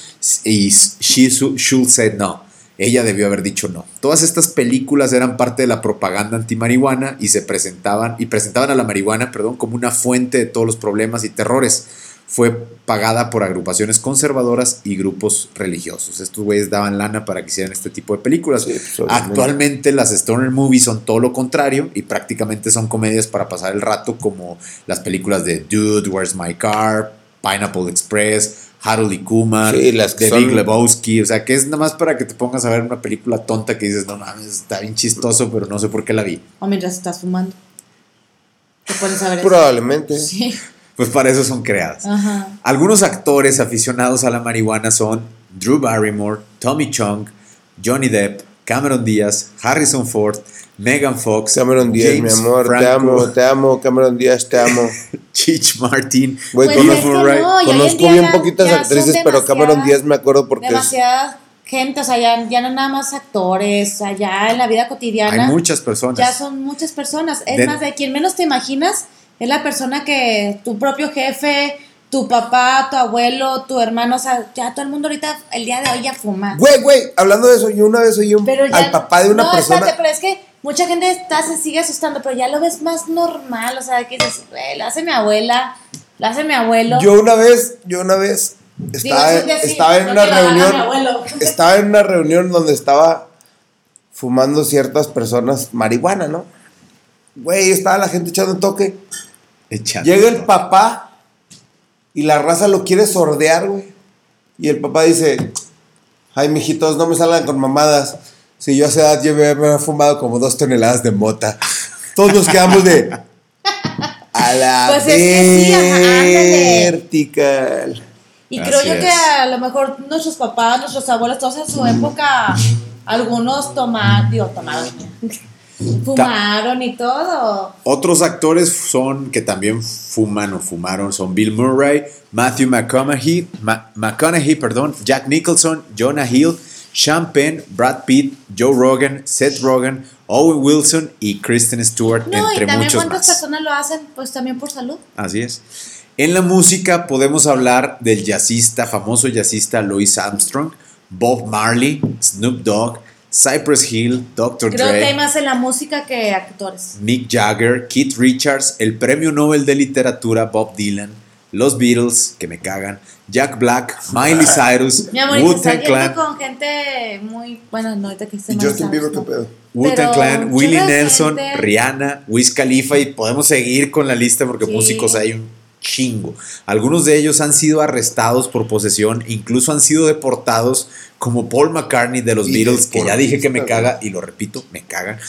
y She Should Say No. ella debió haber dicho no. Todas estas películas eran parte de la propaganda antimarihuana y se presentaban y presentaban a la marihuana, perdón, como una fuente de todos los problemas y terrores. Fue pagada por agrupaciones conservadoras y grupos religiosos. Estos güeyes daban lana para que hicieran este tipo de películas. Sí, pues. Actualmente las stoner movies son todo lo contrario y prácticamente son comedias para pasar el rato como las películas de Dude, Where's My Car, Pineapple Express, Harold y Kumar, Sí, las que de son- Big Lebowski, o sea, que es nada más para que te pongas a ver una película tonta que dices, no mames, está bien chistoso, pero no sé por qué la vi. O mientras estás fumando. Te pones a ver eso. Probablemente. Sí. Pues para eso son creadas. Ajá. Algunos actores aficionados a la marihuana son Drew Barrymore, Tommy Chong, Johnny Depp, Cameron Díaz, Harrison Ford, Megan Fox, Cameron Díaz, James mi amor, te amo, te amo, Cameron Díaz, te amo. Cheech Martin, Güey, Pues conozco, no, conozco bien ya- poquitas ya actrices, pero Cameron Díaz me acuerdo porque es... Demasiada gente, o sea, ya, ya no nada más actores, o sea, ya en la vida cotidiana. hay muchas personas. Ya son muchas personas. Es De- más, de quien menos te imaginas, es la persona que tu propio jefe, tu papá, tu abuelo, tu hermano, o sea, ya todo el mundo ahorita, el día de hoy ya fuma. Güey, güey, hablando de eso, yo una vez oí un- Pero ya, al papá de una no, persona... espérate, pero es que mucha gente está, se sigue asustando, pero ya lo ves más normal, o sea, que dices, güey, lo hace mi abuela, lo hace mi abuelo. Yo una vez, yo una vez estaba, Digo, sí, sí, estaba en no una reunión, estaba en una reunión donde estaba fumando ciertas personas marihuana, ¿no? Güey, estaba la gente echando un toque. Echando. Llega el papá y la raza lo quiere sordear, güey. Y el papá dice, ay, mijitos, no me salgan con mamadas. Si yo a esa edad yo me, me he fumado como dos toneladas de mota. Todos nos quedamos de... A la Pues es que sí, vertical. Y Así creo yo que a lo mejor nuestros papás, nuestros abuelos, todos en su época, algunos tomaron, digo, tomaron, fumaron y todo. Otros actores son que también fuman o fumaron son Bill Murray, Matthew McConaughey, Ma- McConaughey, perdón, Jack Nicholson, Jonah Hill, Sean Penn, Brad Pitt, Joe Rogan, Seth Rogen, Owen Wilson y Kristen Stewart, No, y entre también muchos cuántas más. personas lo hacen, pues también por salud. Así es. En la música podemos hablar del jazzista, famoso jazzista Louis Armstrong, Bob Marley, Snoop Dogg, Cypress Hill, Dr. Creo que hay Dre, más en la música que actores. Mick Jagger, Keith Richards, el premio Nobel de Literatura Bob Dylan, los Beatles, que me cagan, Jack Black, Miley Cyrus, Wu-Tang Clan, con gente muy. Bueno, no, ahorita que más Justin Bieber, sabes, ¿qué ¿no? pedo? Wu-Tang Clan, Willie Nelson, gente. Rihanna, Wiz Khalifa y podemos seguir con la lista porque Sí. músicos hay un chingo. Algunos de ellos han sido arrestados por posesión, incluso han sido deportados como Paul McCartney de los Y Beatles, que ya dije que me caga y lo repito, me caga.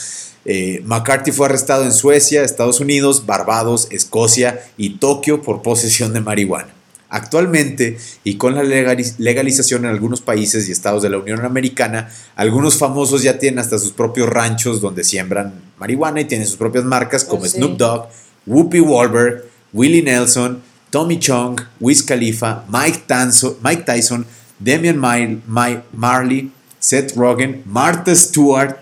Eh, McCarthy fue arrestado en Suecia, Estados Unidos, Barbados, Escocia y Tokio por posesión de marihuana. Actualmente, y con la legaliz- legalización en algunos países y estados de la Unión Americana, algunos famosos ya tienen hasta sus propios ranchos donde siembran marihuana y tienen sus propias marcas como Pues sí. Snoop Dogg, Whoopi Wahlberg, Willie Nelson, Tommy Chong, Wiz Khalifa, Mike, Tanso- Mike Tyson, Damian Marley, Seth Rogen, Martha Stewart,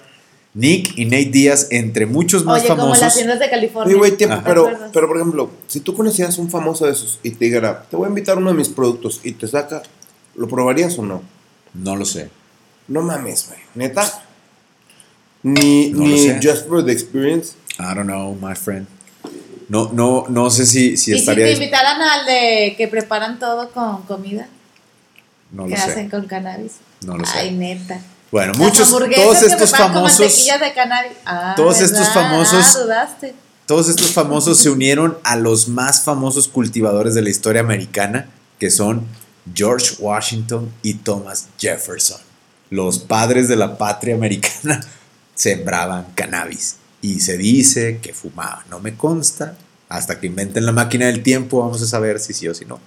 Nick y Nate Díaz, entre muchos más Oye, como famosos. las tiendas de California. Güey, Ajá. pero, ¿Te acuerdas? pero por ejemplo, si tú conocieras un famoso de esos y te dijera, te voy a invitar a uno de mis productos y te saca, ¿lo probarías o no? No lo sé. No mames, güey. ¿Neta? Ni, No lo ni sé. just for the experience. I don't know, my friend. No, no, no sé si, si y si estaría. te dis- invitaran al de que preparan todo con comida, No lo hacen sé. con cannabis. No lo sé. Ay, neta. Bueno, Las muchos, todos que estos famosos. mantequilla de cannabis. Ah, todos estos famosos- Ah, dudaste. Todos estos famosos se unieron a los más famosos cultivadores de la historia americana, que son George Washington y Thomas Jefferson. Los padres de la patria americana sembraban cannabis y se dice que fumaban. No me consta. Hasta que inventen la máquina del tiempo vamos a saber si sí o si no.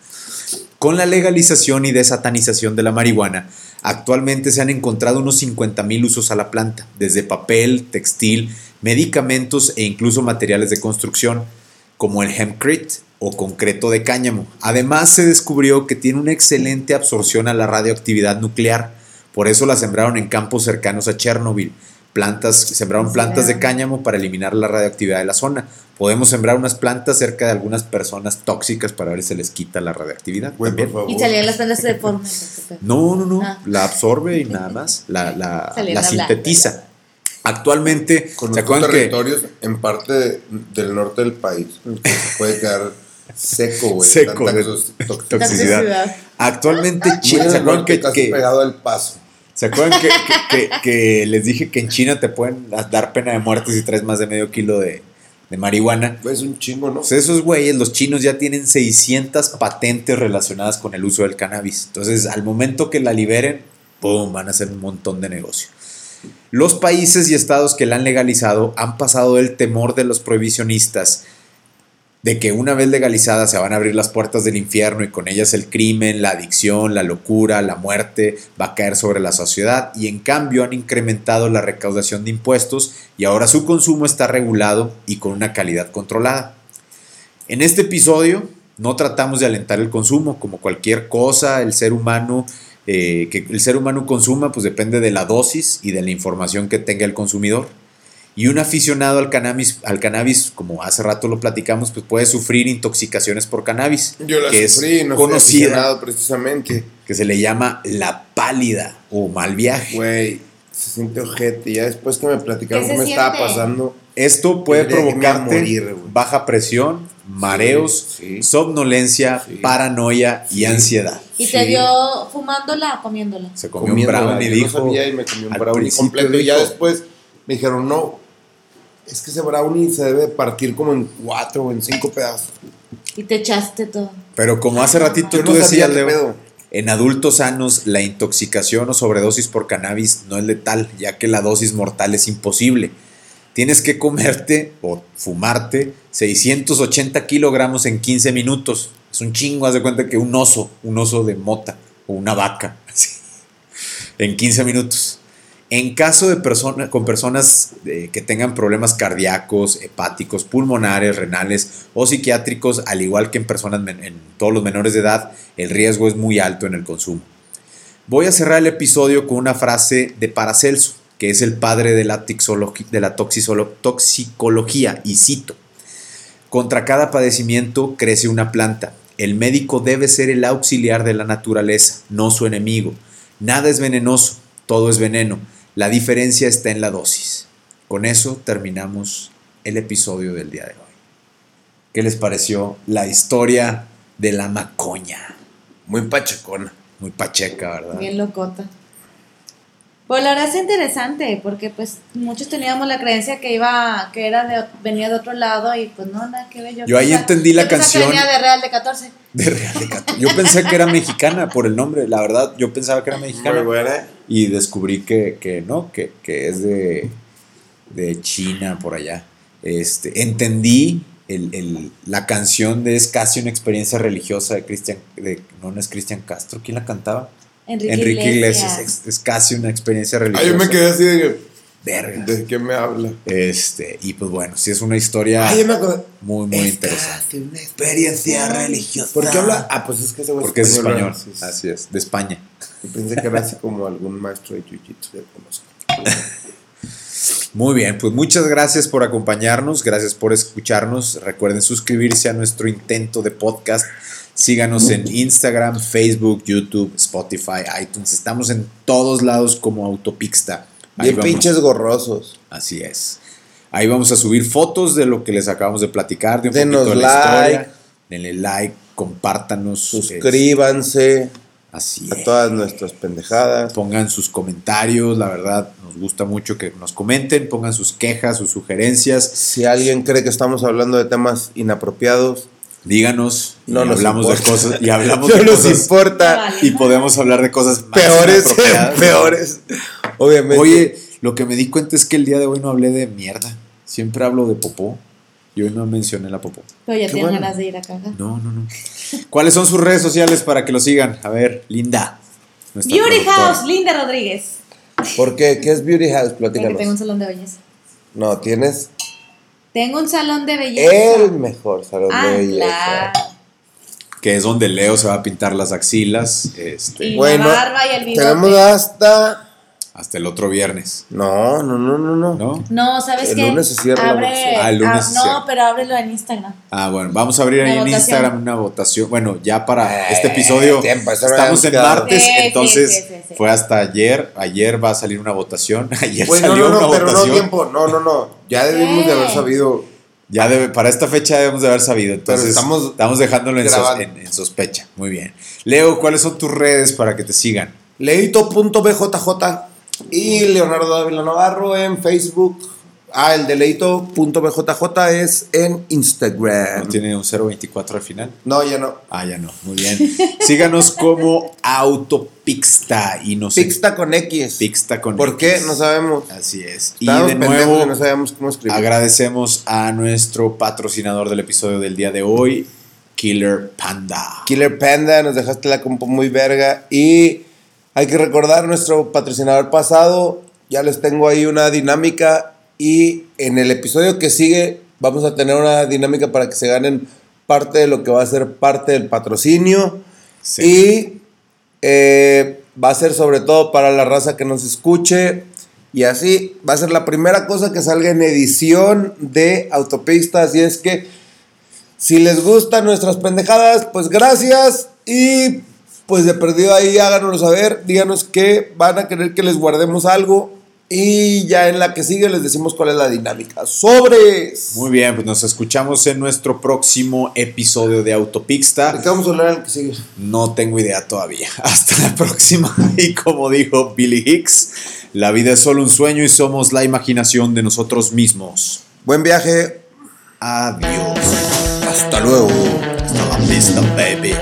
Con la legalización y desatanización de la marihuana, actualmente se han encontrado unos 50.000 usos a la planta, desde papel, textil, medicamentos e incluso materiales de construcción, como el hempcrete o concreto de cáñamo. Además, se descubrió que tiene una excelente absorción a la radioactividad nuclear, por eso la sembraron en campos cercanos a Chernobyl. Plantas, sembraron plantas de cáñamo para eliminar la radioactividad de la zona. Podemos sembrar unas plantas cerca de algunas personas tóxicas para ver si se les quita la radioactividad. También. Y salían las plantas de forma. No, no, no. Ah. La absorbe y nada más. La, la, sintetiza. Actualmente, Con ¿se acuerdan que territorios en parte de- del norte del país que se puede quedar seco, güey. Seco tanta de toxicidad? Toxicidad. Actualmente China, en ¿se acuerdan que, que- pegado al paso. ¿Se acuerdan que, que- que- que les dije que en China te pueden dar pena de muerte si traes más de medio kilo de, de marihuana? Es un chingo, ¿no? Pues esos güeyes, los chinos ya tienen 600 patentes relacionadas con el uso del cannabis. Entonces, al momento que la liberen, ¡pum! van a hacer un montón de negocio. Los países y estados que la han legalizado han pasado del temor de los prohibicionistas de que una vez legalizada se van a abrir las puertas del infierno y con ellas el crimen, la adicción, la locura, la muerte va a caer sobre la sociedad y en cambio han incrementado la recaudación de impuestos y ahora su consumo está regulado y con una calidad controlada. En este episodio no tratamos de alentar el consumo, como cualquier cosa, el ser humano eh, que el ser humano consuma, pues depende de la dosis y de la información que tenga el consumidor. Y un aficionado al cannabis, al cannabis, como hace rato lo platicamos, pues puede sufrir intoxicaciones por cannabis, Yo la que sufrí, es no conocida, aficionado precisamente. que se le llama la pálida o mal viaje. Güey, se siente ojete. Ya después que me platicaron ¿Qué qué se me estaba pasando. Esto puede provocarte morir, baja presión, mareos, Sí, sí. somnolencia, Sí. paranoia y Sí. ansiedad. ¿Y Sí. te dio fumándola o comiéndola? Se comió un Comiéndola, brownie, yo dijo. No sabía y me comí un al brownie principio completo. Y ya después me dijeron, no, es que ese brownie se debe partir como en cuatro o en cinco pedazos. Y te echaste todo. Pero como hace ratito Yo tú no decías, Leo, pedo. en adultos sanos la intoxicación o sobredosis por cannabis no es letal, ya que la dosis mortal es imposible. Tienes que comerte o fumarte 680 kilogramos en 15 minutos. Es un chingo, haz de cuenta que un oso, un oso de mota o una vaca, así, en 15 minutos. En caso de personas con personas eh, que tengan problemas cardíacos, hepáticos, pulmonares, renales o psiquiátricos, al igual que en personas en todos los menores de edad, el riesgo es muy alto en el consumo. Voy a cerrar el episodio con una frase de Paracelso, que es el padre de la, toxicología, y cito, contra cada padecimiento crece una planta. El médico debe ser el auxiliar de la naturaleza, no su enemigo. Nada es venenoso, todo es veneno. La diferencia está en la dosis. Con eso terminamos el episodio del día de hoy. ¿Qué les pareció la historia de la macoña? Muy pachecona. Muy pacheca, ¿verdad? Bien locota. Pues la verdad es interesante, porque pues muchos teníamos la creencia que iba, que era de, venía de otro lado y pues no, nada que ver. Yo ahí pensaba- entendí la yo que canción. venía de Real de 14. De Real de Cato- Yo pensé que era mexicana por el nombre, la verdad, yo pensaba que era mexicana. Muy buena. Y descubrí que, que no, que, que es de, de China, por allá. Este, entendí el, el- la canción de Es casi una experiencia religiosa de Cristian, de, no, no es Cristian Castro, ¿quién la cantaba? Enrique, Enrique Iglesias, Iglesias. es, es casi una experiencia Ay, religiosa. yo me quedé así de Verga. ¿De qué me habla? Este, y pues bueno, sí es una historia Ay, me muy, muy Es interesante. casi una Experiencia religiosa. ¿Por qué habla? Ah, pues es que ese güey Porque es español, ¿verdad? Sí, sí. así es, de España. Yo pensé que era así como algún maestro de jiu-jitsu que conozco. Muy bien, pues muchas gracias por acompañarnos, gracias por escucharnos. Recuerden suscribirse a nuestro intento de podcast. Síganos en Instagram, Facebook, YouTube, Spotify, iTunes. Estamos en todos lados como Autopixta. Ahí Bien vamos. pinches gorrosos. Así es. Ahí vamos a subir fotos de lo que les acabamos de platicar, de un Denos poquito de la like. historia. Denle like, compártanos. Suscríbanse Así a es. todas nuestras pendejadas. Pongan sus comentarios, la verdad, nos gusta mucho que nos comenten, pongan sus quejas, sus sugerencias. Si alguien cree que estamos hablando de temas inapropiados, Díganos, y nos hablamos de cosas y hablamos no de nos cosas importa. Y podemos hablar de cosas más Peores, peores. Obviamente. Oye, lo que me di cuenta es que el día de hoy no hablé de mierda. Siempre hablo de popó. Y hoy no mencioné la popó. Pero ya tienen bueno. ganas de ir a cagar. No, no, no. ¿Cuáles son sus redes sociales para que lo sigan? A ver, Linda. Beauty productora. House, Linda Rodríguez. ¿Por qué? ¿Qué es Beauty House? Porque tengo un Platícanos. salón de belleza. No, tienes Tengo un salón de belleza. el mejor salón ah, de belleza. claro. Que es donde Leo se va a pintar las axilas. Este, Y Bueno, la barba y el bigote. Tenemos hasta Hasta el otro viernes, No, no, no, no, no. ¿no? No, ¿sabes El qué? lunes se cierra Abre. Ah, el lunes ah, se no, cierra. pero ábrelo en Instagram. Ah, bueno, vamos a abrir ahí en. Instagram una votación. Bueno, ya para Eh, este episodio tiempo, no estamos en martes, Sí, entonces sí, sí, sí. fue hasta ayer. Ayer va a salir una votación. Ayer no, salió no, no, una pero no votación. tiempo. No, no, no. Ya debimos de haber sabido. Ya debe, para esta fecha debemos de haber sabido. Entonces estamos estamos, dejándolo en, sos- grabando. en- en sospecha. Muy bien. Leo, ¿cuáles son tus redes para que te sigan? Leito.bjj y Leonardo Dávila Navarro en Facebook. Ah, el de Leito.bjj es en ¿No Instagram. tiene un 024 al final? No, ya no. Ah, ya no. Muy bien. Síganos como Autopixta y nos Pixta con X. Pixta con ¿Por qué? X. No sabemos. Así es. Y Estábamos de nuevo y no sabíamos cómo escribir. agradecemos a nuestro patrocinador del episodio del día de hoy, Killer Panda. Killer Panda, nos dejaste la compo muy verga. Y hay que recordar nuestro patrocinador pasado. Ya les tengo ahí una dinámica. Y en el episodio que sigue vamos a tener una dinámica para que se ganen parte de lo que va a ser parte del patrocinio. Sí. Y eh, va a ser sobre todo para la raza que nos escuche. Y así va a ser la primera cosa que salga en edición de Autopista. Así es que si les gustan nuestras pendejadas, pues gracias. Y pues de perdido ahí háganoslo saber. Díganos que van a querer que les guardemos algo. Y ya en la que sigue les decimos cuál es la dinámica. ¡Sobres! Muy bien, pues nos escuchamos en nuestro próximo episodio de ¿De Autopixta. qué vamos a hablar en el que sigue? No tengo idea todavía. Hasta la próxima. Y como dijo Billy Hicks, la vida es solo un sueño y somos la imaginación de nosotros mismos. Buen viaje. Adiós. Hasta luego. Hasta la vista, baby.